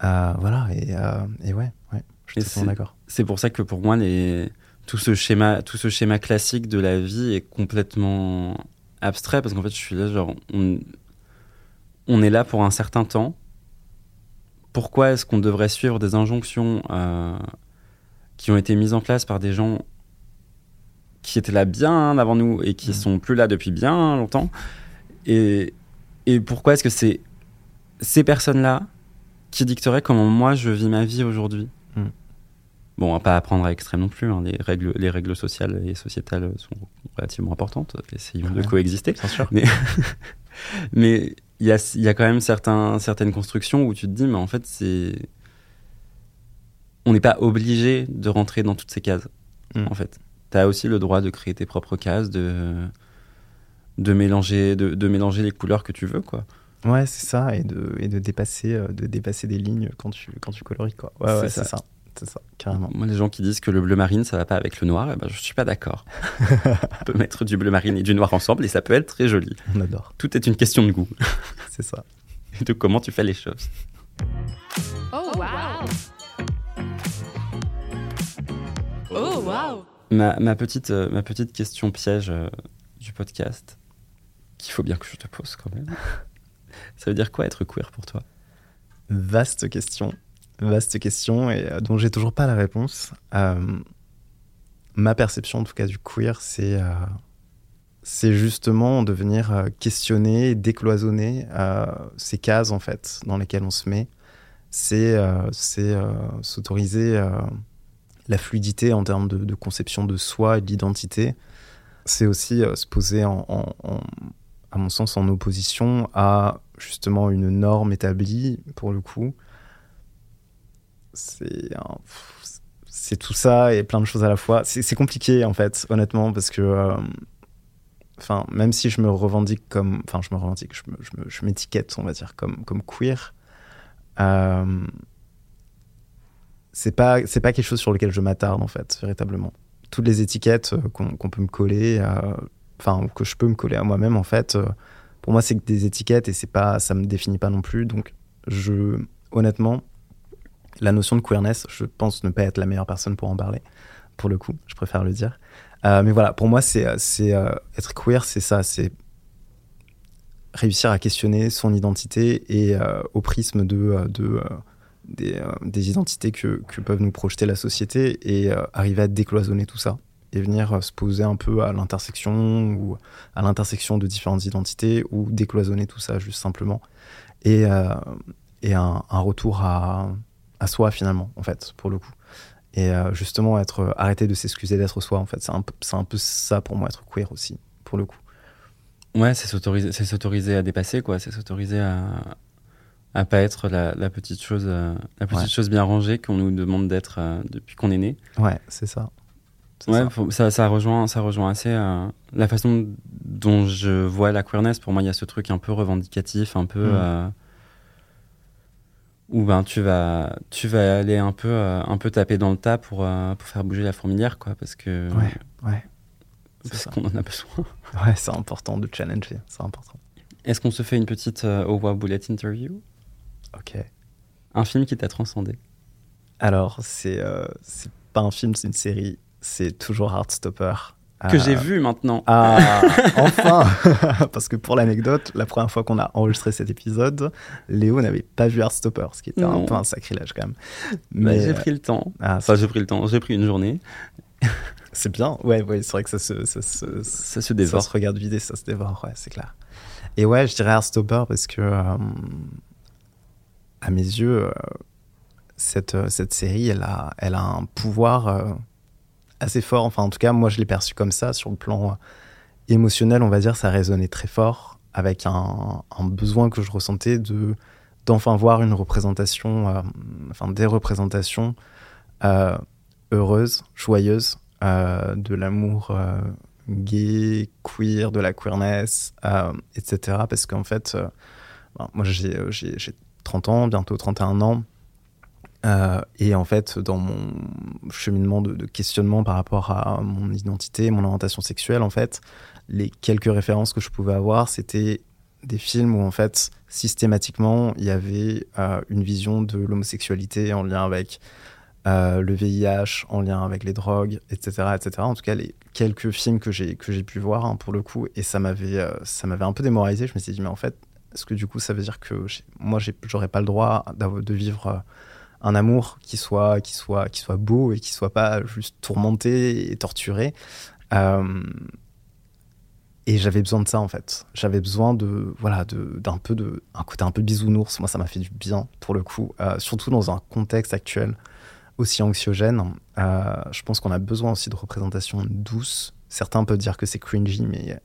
voilà, et, euh, et ouais, ouais, je suis d'accord. c'est pour ça que pour moi, les... tout, ce schéma, tout ce schéma classique de la vie est complètement abstrait parce qu'en fait, je suis là, genre, on, on est là pour un certain temps. Pourquoi est-ce qu'on devrait suivre des injonctions euh, qui ont été mises en place par des gens qui étaient là bien avant nous et qui Mhm. sont plus là depuis bien longtemps? Et, et pourquoi est-ce que c'est ces personnes-là qui dicteraient comment moi je vis ma vie aujourd'hui Mhm. Bon, on va pas apprendre à extrême non plus. hein. Les, règles, les règles sociales et sociétales sont relativement importantes. Essayons de Ouais. coexister. Bien sûr. Mais mais il y a, il y a quand même certains, certaines constructions où tu te dis, mais en fait, c'est. On n'est pas obligé de rentrer dans toutes ces cases. Mm. En fait, tu as aussi le droit de créer tes propres cases, de, de, mélanger, de, de mélanger les couleurs que tu veux, quoi. Ouais, c'est ça, et de, et de, dépasser, euh, de dépasser des lignes quand tu, quand tu colories, quoi. Ouais, C'est ouais, ça. c'est ça. C'est ça, carrément. Moi, les gens qui disent que le bleu marine, ça va pas avec le noir, eh ben, je suis pas d'accord. On peut mettre du bleu marine et du noir ensemble et ça peut être très joli. On adore, Tout est une question de goût c'est ça. et de comment tu fais les choses. Oh wow. Oh wow. Ma, ma petite, euh, ma petite question piège euh, du podcast, qu'il faut bien que je te pose quand même. Ça veut dire quoi être queer pour toi? Vaste question. Vaste question et euh, dont j'ai toujours pas la réponse. Euh, ma perception, en tout cas, du queer, c'est euh, c'est justement de venir euh, questionner, décloisonner euh, ces cases, en fait, dans lesquelles on se met. C'est s'autoriser la fluidité en termes de, conception de soi et de l'identité. C'est aussi se poser, en- à mon sens, en opposition à justement une norme établie, pour le coup. C'est c'est tout ça et plein de choses à la fois. C'est compliqué, en fait, honnêtement, parce que. euh, même si je me revendique comme. Enfin, je me revendique, je m'étiquette, on va dire, comme, comme queer. euh, c'est pas, pas quelque chose sur lequel je m'attarde, en fait, véritablement. Toutes les étiquettes euh, qu'on qu'on peut me coller, euh, enfin, que je peux me coller à moi-même, en fait, euh, pour moi, c'est que des étiquettes et c'est pas, ça me définit pas non plus. Donc, je, honnêtement, la notion de queerness, je pense ne pas être la meilleure personne pour en parler, pour le coup, je préfère le dire. Euh, mais voilà, pour moi, c'est, c'est euh, être queer, c'est ça, c'est réussir à questionner son identité et euh, au prisme de, euh, de euh, des, euh, identités que, peuvent nous projeter la société et euh, arriver à décloisonner tout ça et venir euh, se poser un peu à l'intersection ou à l'intersection de différentes identités ou décloisonner tout ça juste simplement et, euh, et un, un retour à, à soi finalement en fait pour le coup et euh, justement être arrêter de s'excuser d'être soi en fait c'est un, peu- un peu ça pour moi être queer aussi pour le coup Ouais, c'est s'autoriser, à dépasser, quoi. C'est s'autoriser à, à pas être la, la petite chose, la petite Ouais. chose bien rangée qu'on nous demande d'être euh, depuis qu'on est né. ouais c'est ça Ouais, ça. faut- ça, ça rejoint, ça rejoint assez euh, la façon dont je vois la queerness. Pour moi, il y a ce truc un peu revendicatif, un peu Mm. euh, où ben tu vas tu vas aller un peu euh, un peu taper dans le tas pour euh, pour faire bouger la fourmilière quoi parce que Ouais, ouais. Parce qu'on en a besoin. Ouais, c'est important de challenger, c'est important. Est-ce qu'on se fait une petite Wow Bullet interview? Ok. Un film qui t'a transcendé? Alors, c'est c'est pas un film, c'est une série. C'est toujours Heartstopper. que Euh, j'ai vu maintenant. Ah, enfin Parce que pour l'anecdote, la première fois qu'on a enregistré cet épisode, Léo n'avait pas vu Heartstopper, ce qui était Non. un peu un sacrilège quand même. Bah, Mais j'ai pris le temps. ah, Enfin, j'ai pris le temps. J'ai pris une journée. c'est bien. Ouais, ouais c'est vrai que ça se, ça, se- Ça se ça dévore. se regarde vider, ça se dévore, ouais, c'est clair. Et ouais, je dirais Heartstopper parce que, euh, à mes yeux, euh, cette, euh, cette série, elle a, elle a un pouvoir euh, assez fort. Enfin, en tout cas, moi, je l'ai perçu comme ça. Sur le plan euh, émotionnel, on va dire, ça résonnait très fort avec un, besoin que je ressentais de d'enfin voir une représentation, euh, enfin des représentations euh, heureuses, joyeuses de l'amour gay, queer, de la queerness, etc. Parce qu'en fait, ben, moi j'ai 30 ans, bientôt 31 ans. Euh, et en fait, dans mon cheminement de, questionnement par rapport à mon identité, mon orientation sexuelle, en fait, les quelques références que je pouvais avoir, c'était des films où en fait systématiquement il y avait euh, une vision de l'homosexualité en lien avec euh, le VIH, en lien avec les drogues, etc., etc. En tout cas, les quelques films que j'ai que j'ai pu voir hein, pour le coup, et ça m'avait ça m'avait un peu démoralisé. Je me suis dit mais en fait, est-ce que du coup ça veut dire que moi j'aurais pas le droit de vivre un amour qui soit qui soit qui soit beau et qui soit pas juste tourmenté et torturé. Euh, et j'avais besoin de ça en fait. J'avais besoin de voilà de d'un peu de un côté un peu bisounours. Moi ça m'a fait du bien pour le coup, Euh, surtout dans un contexte actuel aussi anxiogène. Euh, je pense qu'on a besoin aussi de représentations douces. Certains peuvent dire que c'est cringy, mais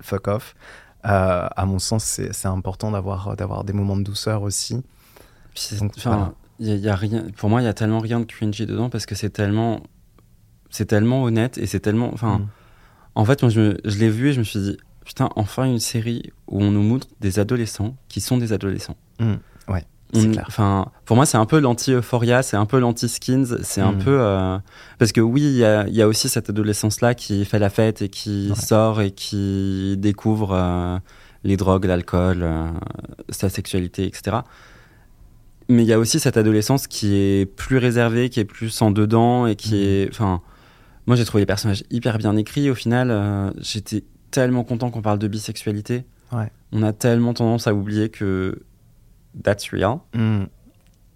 fuck off. À mon sens, c'est important d'avoir d'avoir des moments de douceur aussi. Puis c'est- Donc, enfin, voilà. Y a- y a rien. Pour moi, il y a tellement rien de cringy dedans parce que c'est tellement, c'est tellement honnête et c'est tellement. Enfin, Mm. en fait, moi, je, me- je l'ai vu et je me suis dit, putain, enfin une série où on nous montre des adolescents qui sont des adolescents. Mm. Ouais, clair. Enfin, pour moi, c'est un peu l'anti-euphoria, c'est un peu l'anti-skins, c'est un Mm. peu euh, parce que oui, il y a, il y a aussi cette adolescence-là qui fait la fête et qui Ouais. sort et qui découvre euh, les drogues, l'alcool, euh, sa sexualité, etc. Mais il y a aussi cette adolescence qui est plus réservée, qui est plus en dedans et qui Mhm. est, enfin, moi j'ai trouvé les personnages hyper bien écrits. Au final, euh, j'étais tellement content qu'on parle de bisexualité. Ouais. On a tellement tendance à oublier que that's real. Mm.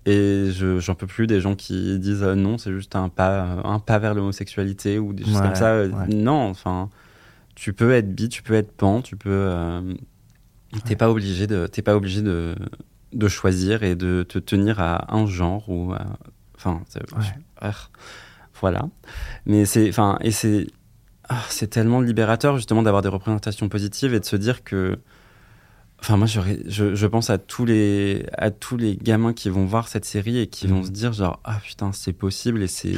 Et je, j'en peux plus des gens qui disent euh, non, c'est juste un pas, euh, un pas vers l'homosexualité ou des choses Ouais, comme ça. Ouais. Non, enfin, tu peux être bi, tu peux être pan, tu peux. euh, T'es pas obligé de, t'es pas obligé de, de choisir et de te tenir à un genre ou, à- enfin, c'est- Ouais. voilà. Mais c'est, enfin, et c'est, ah, c'est tellement libérateur justement d'avoir des représentations positives et de se dire que Enfin, moi, je, je pense à tous, les, à tous les gamins qui vont voir cette série et qui vont Mhm. se dire, genre, ah putain, c'est possible et c'est,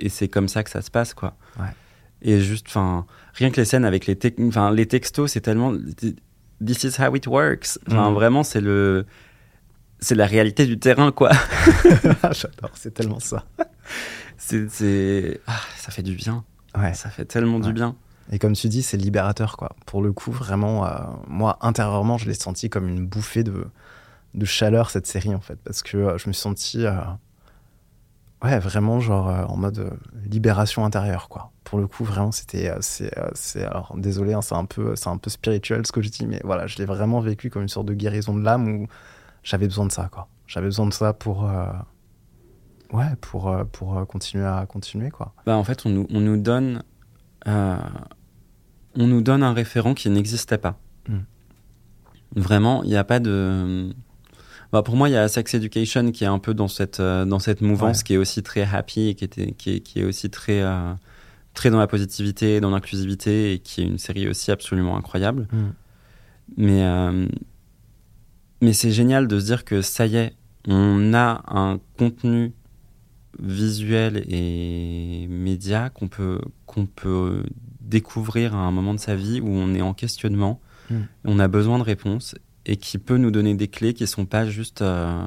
et c'est comme ça que ça se passe, quoi. Ouais. Et juste, enfin, rien que les scènes avec les, enfin, les textos, c'est tellement. This is how it works. Enfin, Mhm. vraiment, c'est le. C'est la réalité du terrain, quoi. J'adore, c'est tellement ça. C'est. Ah, ça fait du bien. Ouais. Ça fait tellement du bien. Et comme tu dis, c'est libérateur, quoi. Pour le coup, vraiment, euh, moi, intérieurement, je l'ai senti comme une bouffée de, de chaleur, cette série, en fait. Parce que euh, je me suis senti, euh, ouais, vraiment, genre, en mode libération intérieure, quoi. Pour le coup, vraiment, c'était. c'est, c'est- alors, désolé, hein, c'est un, peu, c'est un peu spirituel ce que je dis, mais voilà, je l'ai vraiment vécu comme une sorte de guérison de l'âme où j'avais besoin de ça, quoi. J'avais besoin de ça pour. euh, ouais, pour, euh, pour euh, continuer à continuer, quoi. Bah, en fait, on nous, on nous donne. euh, on nous donne un référent qui n'existait pas. Mm. Vraiment, il n'y a pas de. Bah, pour moi, il y a Sex Education qui est un peu dans cette, dans cette mouvance Ouais. qui est aussi très happy et qui, était, qui, est, qui est aussi très, euh, très dans la positivité, dans l'inclusivité et qui est une série aussi absolument incroyable. Mm. Mais, euh, mais c'est génial de se dire que ça y est, on a un contenu visuel et média qu'on peut, qu'on peut découvrir à un moment de sa vie où on est en questionnement, Mm. on a besoin de réponses et qui peut nous donner des clés qui sont pas juste euh,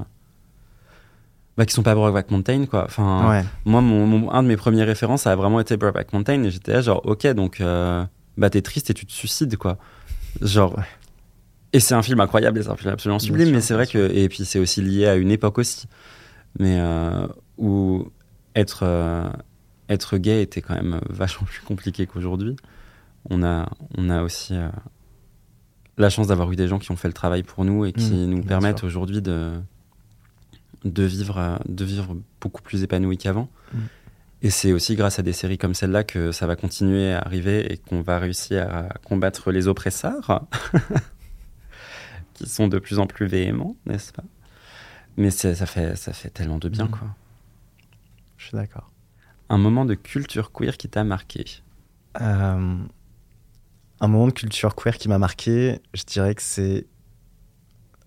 bah, qui sont pas Brokeback Mountain, quoi. Enfin, Ouais. moi, mon, mon- un de mes premières références, ça a vraiment été Brokeback Mountain, et j'étais là, genre, ok, donc, euh, bah, t'es triste et tu te suicides, quoi. Genre. Et c'est un film incroyable, c'est un film absolument sublime, mais c'est vrai que. Et puis, c'est aussi lié à une époque aussi. Mais euh, où être, euh, être gay était quand même vachement plus compliqué qu'aujourd'hui. On a, on a aussi euh, la chance d'avoir eu des gens qui ont fait le travail pour nous et qui Mmh, nous permettent aujourd'hui de, de, vivre, de vivre beaucoup plus épanoui qu'avant. Mmh. Et c'est aussi grâce à des séries comme celle-là que ça va continuer à arriver et qu'on va réussir à combattre les oppresseurs, qui sont de plus en plus véhéments, n'est-ce pas? Mais ça fait, ça fait tellement de bien, Mmh. quoi. Je suis d'accord. Un moment de culture queer qui t'a marqué? Euh, un moment de culture queer qui m'a marqué, je dirais que c'est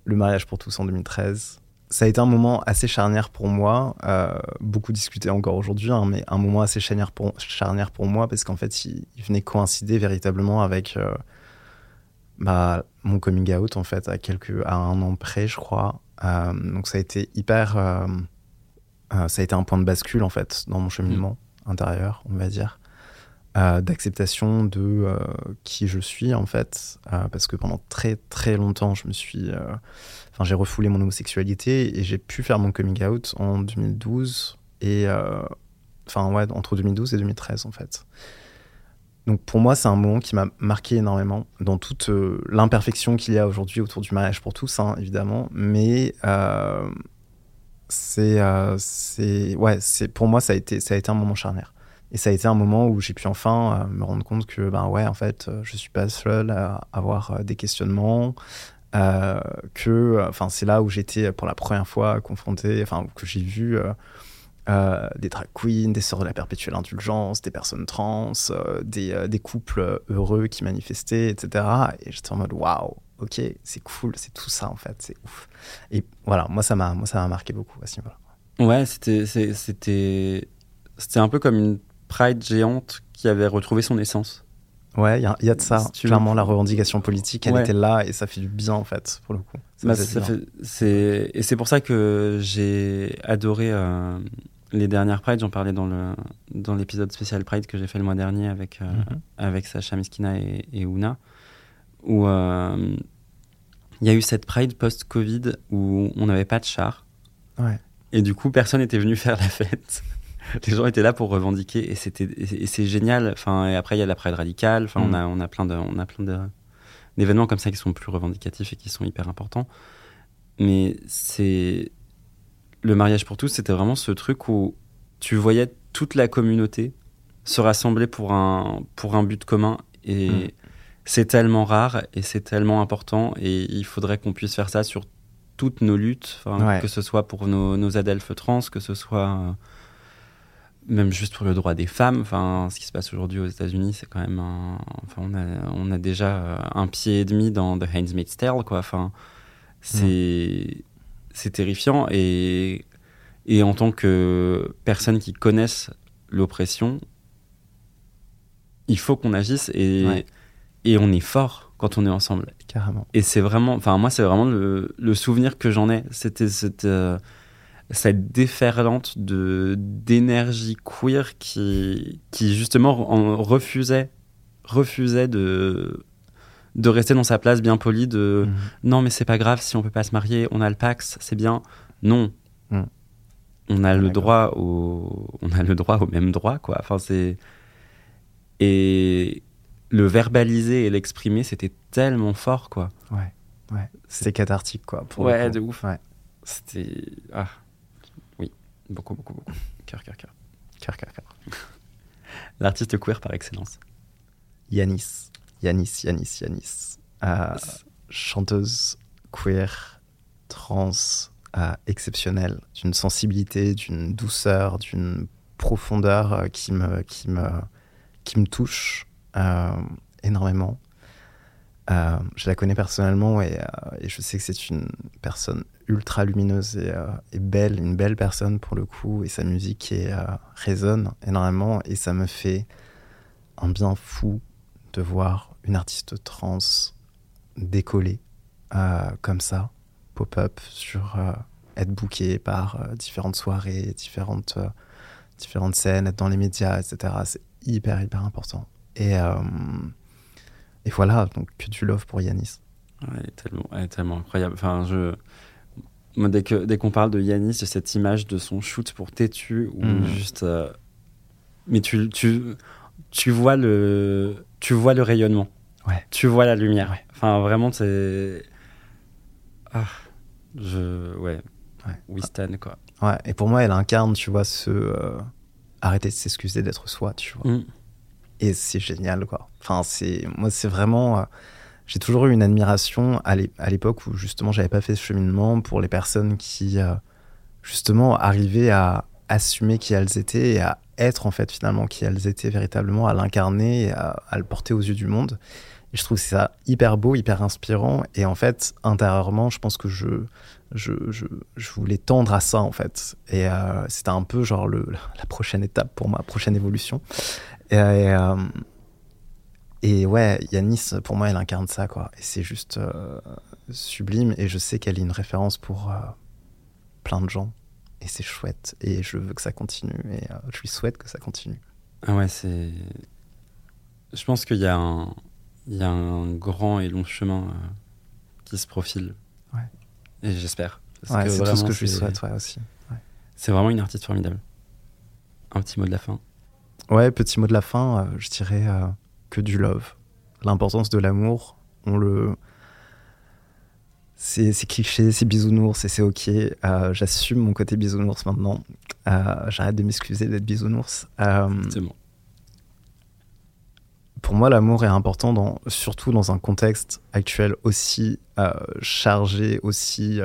le mariage pour tous en 2013. Ça a été un moment assez charnière pour moi, euh, beaucoup discuté encore aujourd'hui, hein, mais un moment assez charnière pour, charnière pour moi parce qu'en fait, il, il venait coïncider véritablement avec euh, bah, mon coming out en fait à quelques à un an près, je crois. Euh, donc ça a été hyper, euh, euh, ça a été un point de bascule en fait dans mon cheminement intérieur, on va dire d'acceptation de qui je suis en fait. Parce que pendant très très longtemps je me suis enfin j'ai refoulé mon homosexualité et j'ai pu faire mon coming out en 2012 et enfin ouais entre 2012 et 2013 en fait donc pour moi c'est un moment qui m'a marqué énormément dans toute euh, l'imperfection qu'il y a aujourd'hui autour du mariage pour tous hein, évidemment mais euh, c'est euh, c'est ouais c'est pour moi ça a été ça a été un moment charnière et ça a été un moment où j'ai pu enfin me rendre compte que, ben ouais, en fait, je suis pas seul à avoir des questionnements. que, enfin, c'est là où j'étais pour la première fois confronté, enfin, que j'ai vu euh, des drag queens, des sœurs de la perpétuelle indulgence, des personnes trans, euh, des, euh, des couples heureux qui manifestaient, etc. Et j'étais en mode waouh, ok, c'est cool, c'est tout ça en fait, c'est ouf. Et voilà, moi ça m'a, moi ça m'a marqué beaucoup à ce niveau-là. Ouais, c'était, c'était, c'était un peu comme une pride géante qui avait retrouvé son essence. Ouais, il y, a- il y a de ça. Si veux. Clairement, la revendication politique, elle Ouais. était là et ça fait du bien en fait, pour le coup. Ça Bah, ça fait- et c'est pour ça que j'ai adoré les dernières Pride. J'en parlais dans, le, dans l'épisode spécial Pride que j'ai fait le mois dernier avec, euh, Mhm. avec Sacha Miskina et, et Ouna, où euh, il y a eu cette Pride post-Covid où on n'avait pas de char. Ouais. Et du coup, personne n'était venu faire la fête. Les gens étaient là pour revendiquer et c'était et c'est génial. Enfin, et après il y a la Pride radicale. Enfin, on Mm. a on a plein de on a plein de d'événements comme ça qui sont plus revendicatifs et qui sont hyper importants. Mais c'est le mariage pour tous, c'était vraiment ce truc où tu voyais toute la communauté se rassembler pour un pour un but commun et Mm. c'est tellement rare et c'est tellement important et il faudrait qu'on puisse faire ça sur toutes nos luttes, Ouais. que ce soit pour nos, nos adelphes trans, que ce soit euh, même juste pour le droit des femmes. Enfin, ce qui se passe aujourd'hui aux États-Unis, c'est quand même un. Enfin, on a, on a déjà euh, un pied et demi dans The Handmaid's Tale, quoi. Enfin, c'est c'est terrifiant et et en tant que personne qui connaissent l'oppression, il faut qu'on agisse et Ouais. et on est fort quand on est ensemble. Carrément. Et c'est vraiment, enfin moi c'est vraiment le, le souvenir que j'en ai. C'était cette, euh, cette déferlante de d'énergie queer qui qui justement en refusait refusait de de rester dans sa place bien polie de Mhm. non mais c'est pas grave si on peut pas se marier, on a le Pax, c'est bien. Non. Mm. On a le droit au on a le droit au même droit quoi. Enfin c'est et le verbaliser et l'exprimer, c'était tellement fort quoi. Ouais. Ouais. C'était cathartique, quoi. Pour Ouais, de ouf. Ouais. C'était ah oui, beaucoup beaucoup beaucoup. Cœur cœur cœur. Cœur, cœur, cœur. L'artiste queer par excellence. Yanis. Yanis, Yanis, Yanis. Euh, chanteuse queer, trans, euh, exceptionnelle, d'une sensibilité, d'une douceur, d'une profondeur euh, qui, me, qui, me, qui me touche énormément. Je la connais personnellement et, je sais que c'est une personne ultra lumineuse et, belle, une belle personne pour le coup, et sa musique résonne énormément et ça me fait un bien fou de voir une artiste trans décoller euh, comme ça, pop-up sur euh, être booké par euh, différentes soirées, différentes, euh, différentes scènes, être dans les médias, etc. C'est hyper, hyper important. Et, et voilà, donc que du love pour Yanis. Ouais, elle est tellement, elle est tellement incroyable. Enfin, je... Moi, dès qu'on parle de Yanis, j'ai cette image de son shoot pour Tétu où Mhm. juste. Mais tu, tu, tu vois le tu vois le rayonnement. Ouais. Tu vois la lumière. Ouais. Enfin, vraiment, c'est. Ah, je ouais. Ouais. Quoi. Ouais, et pour moi, elle incarne, tu vois, ce. euh, arrêter de s'excuser d'être soi, tu vois. Mm. Et c'est génial, quoi. Enfin, c'est. Moi, c'est vraiment. euh, j'ai toujours eu une admiration à l'époque où, justement, j'avais pas fait ce cheminement pour les personnes qui, euh, justement, arrivaient à assumer qui elles étaient et à être, en fait, finalement, qui elles étaient véritablement, à l'incarner à, le porter aux yeux du monde. Je trouve ça hyper beau, hyper inspirant. Et en fait, intérieurement, je pense que je, je, je, je voulais tendre à ça, en fait. Et euh, c'était un peu genre le, la prochaine étape pour ma prochaine évolution. Et, et, euh, et ouais, Yanis, pour moi, elle incarne ça, quoi. Et c'est juste euh, sublime. Et je sais qu'elle est une référence pour euh, plein de gens. Et c'est chouette. Et je veux que ça continue. Et euh, je lui souhaite que ça continue. Ah ouais, c'est. Je pense qu'il y a un, il y a un grand et long chemin euh, qui se profile. Ouais. Et j'espère. Ouais, c'est tout ce vraiment, que je lui souhaite, ouais, aussi. C'est vraiment une artiste formidable. Un petit mot de la fin. Ouais, petit mot de la fin, euh, je dirais euh, que du love. L'importance de l'amour, on le. C'est cliché, c'est bisounours et c'est ok. Euh, J'assume mon côté bisounours maintenant. Euh, J'arrête de m'excuser d'être bisounours. Euh, C'est bon. pour moi, l'amour est important, dans, surtout dans un contexte actuel aussi chargé, aussi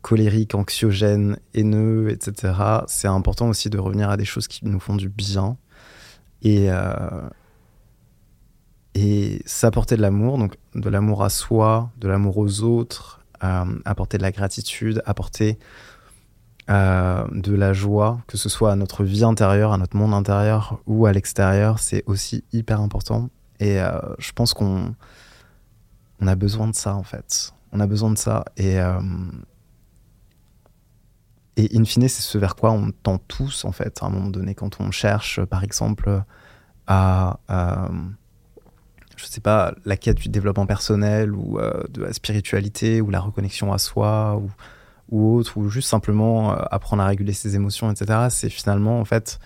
colérique, anxiogène, haineux, etc. C'est important aussi de revenir à des choses qui nous font du bien et, et s'apporter de l'amour, donc de l'amour à soi, de l'amour aux autres, euh, apporter de la gratitude, apporter euh, de la joie, que ce soit à notre vie intérieure, à notre monde intérieur ou à l'extérieur, c'est aussi hyper important. Et euh, je pense qu'on on a besoin de ça en fait. On a besoin de ça. Et, et in fine, c'est ce vers quoi on tend tous en fait à un moment donné quand on cherche, par exemple, à, je sais pas, la quête du développement personnel ou euh, de la spiritualité ou la reconnexion à soi ou autre, ou juste simplement euh, apprendre à réguler ses émotions, etc. C'est finalement, en fait,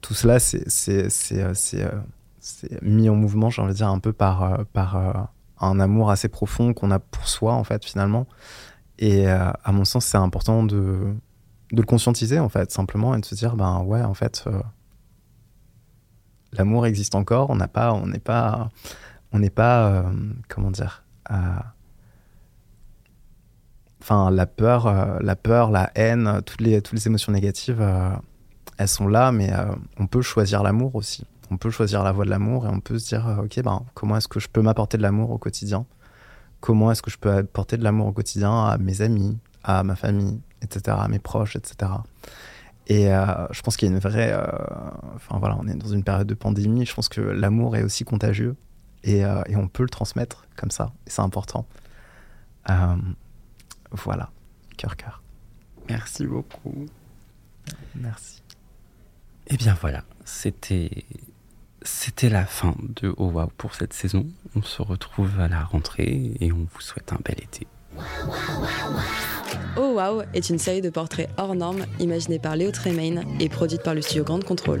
tout cela, euh, c'est, mis en mouvement, j'ai envie de dire, un peu par, par un amour assez profond qu'on a pour soi, en fait, finalement. Et à mon sens, c'est important de, de le conscientiser, en fait, simplement, et de se dire, ben ouais, en fait, l'amour existe encore, on n'a pas, on n'est pas, on n'est pas, euh, comment dire, enfin la peur, euh, la peur, la haine, toutes les toutes les émotions négatives, euh, elles sont là, mais on peut choisir l'amour aussi. On peut choisir la voie de l'amour et on peut se dire, ok, ben comment est-ce que je peux m'apporter de l'amour au quotidien? Comment est-ce que je peux apporter de l'amour au quotidien à mes amis, à ma famille, etc., à mes proches, etc. Et euh, je pense qu'il y a une vraie, euh, enfin voilà, on est dans une période de pandémie. Je pense que l'amour est aussi contagieux et, euh, et on peut le transmettre comme ça. Et c'est important. Voilà, cœur cœur. Merci beaucoup. Merci. Et bien voilà, c'était c'était la fin de Oh Wow pour cette saison. On se retrouve à la rentrée et on vous souhaite un bel été. Oh Wow est une série de portraits hors normes imaginée par Léo Tremaine et produite par le studio Grande Contrôle.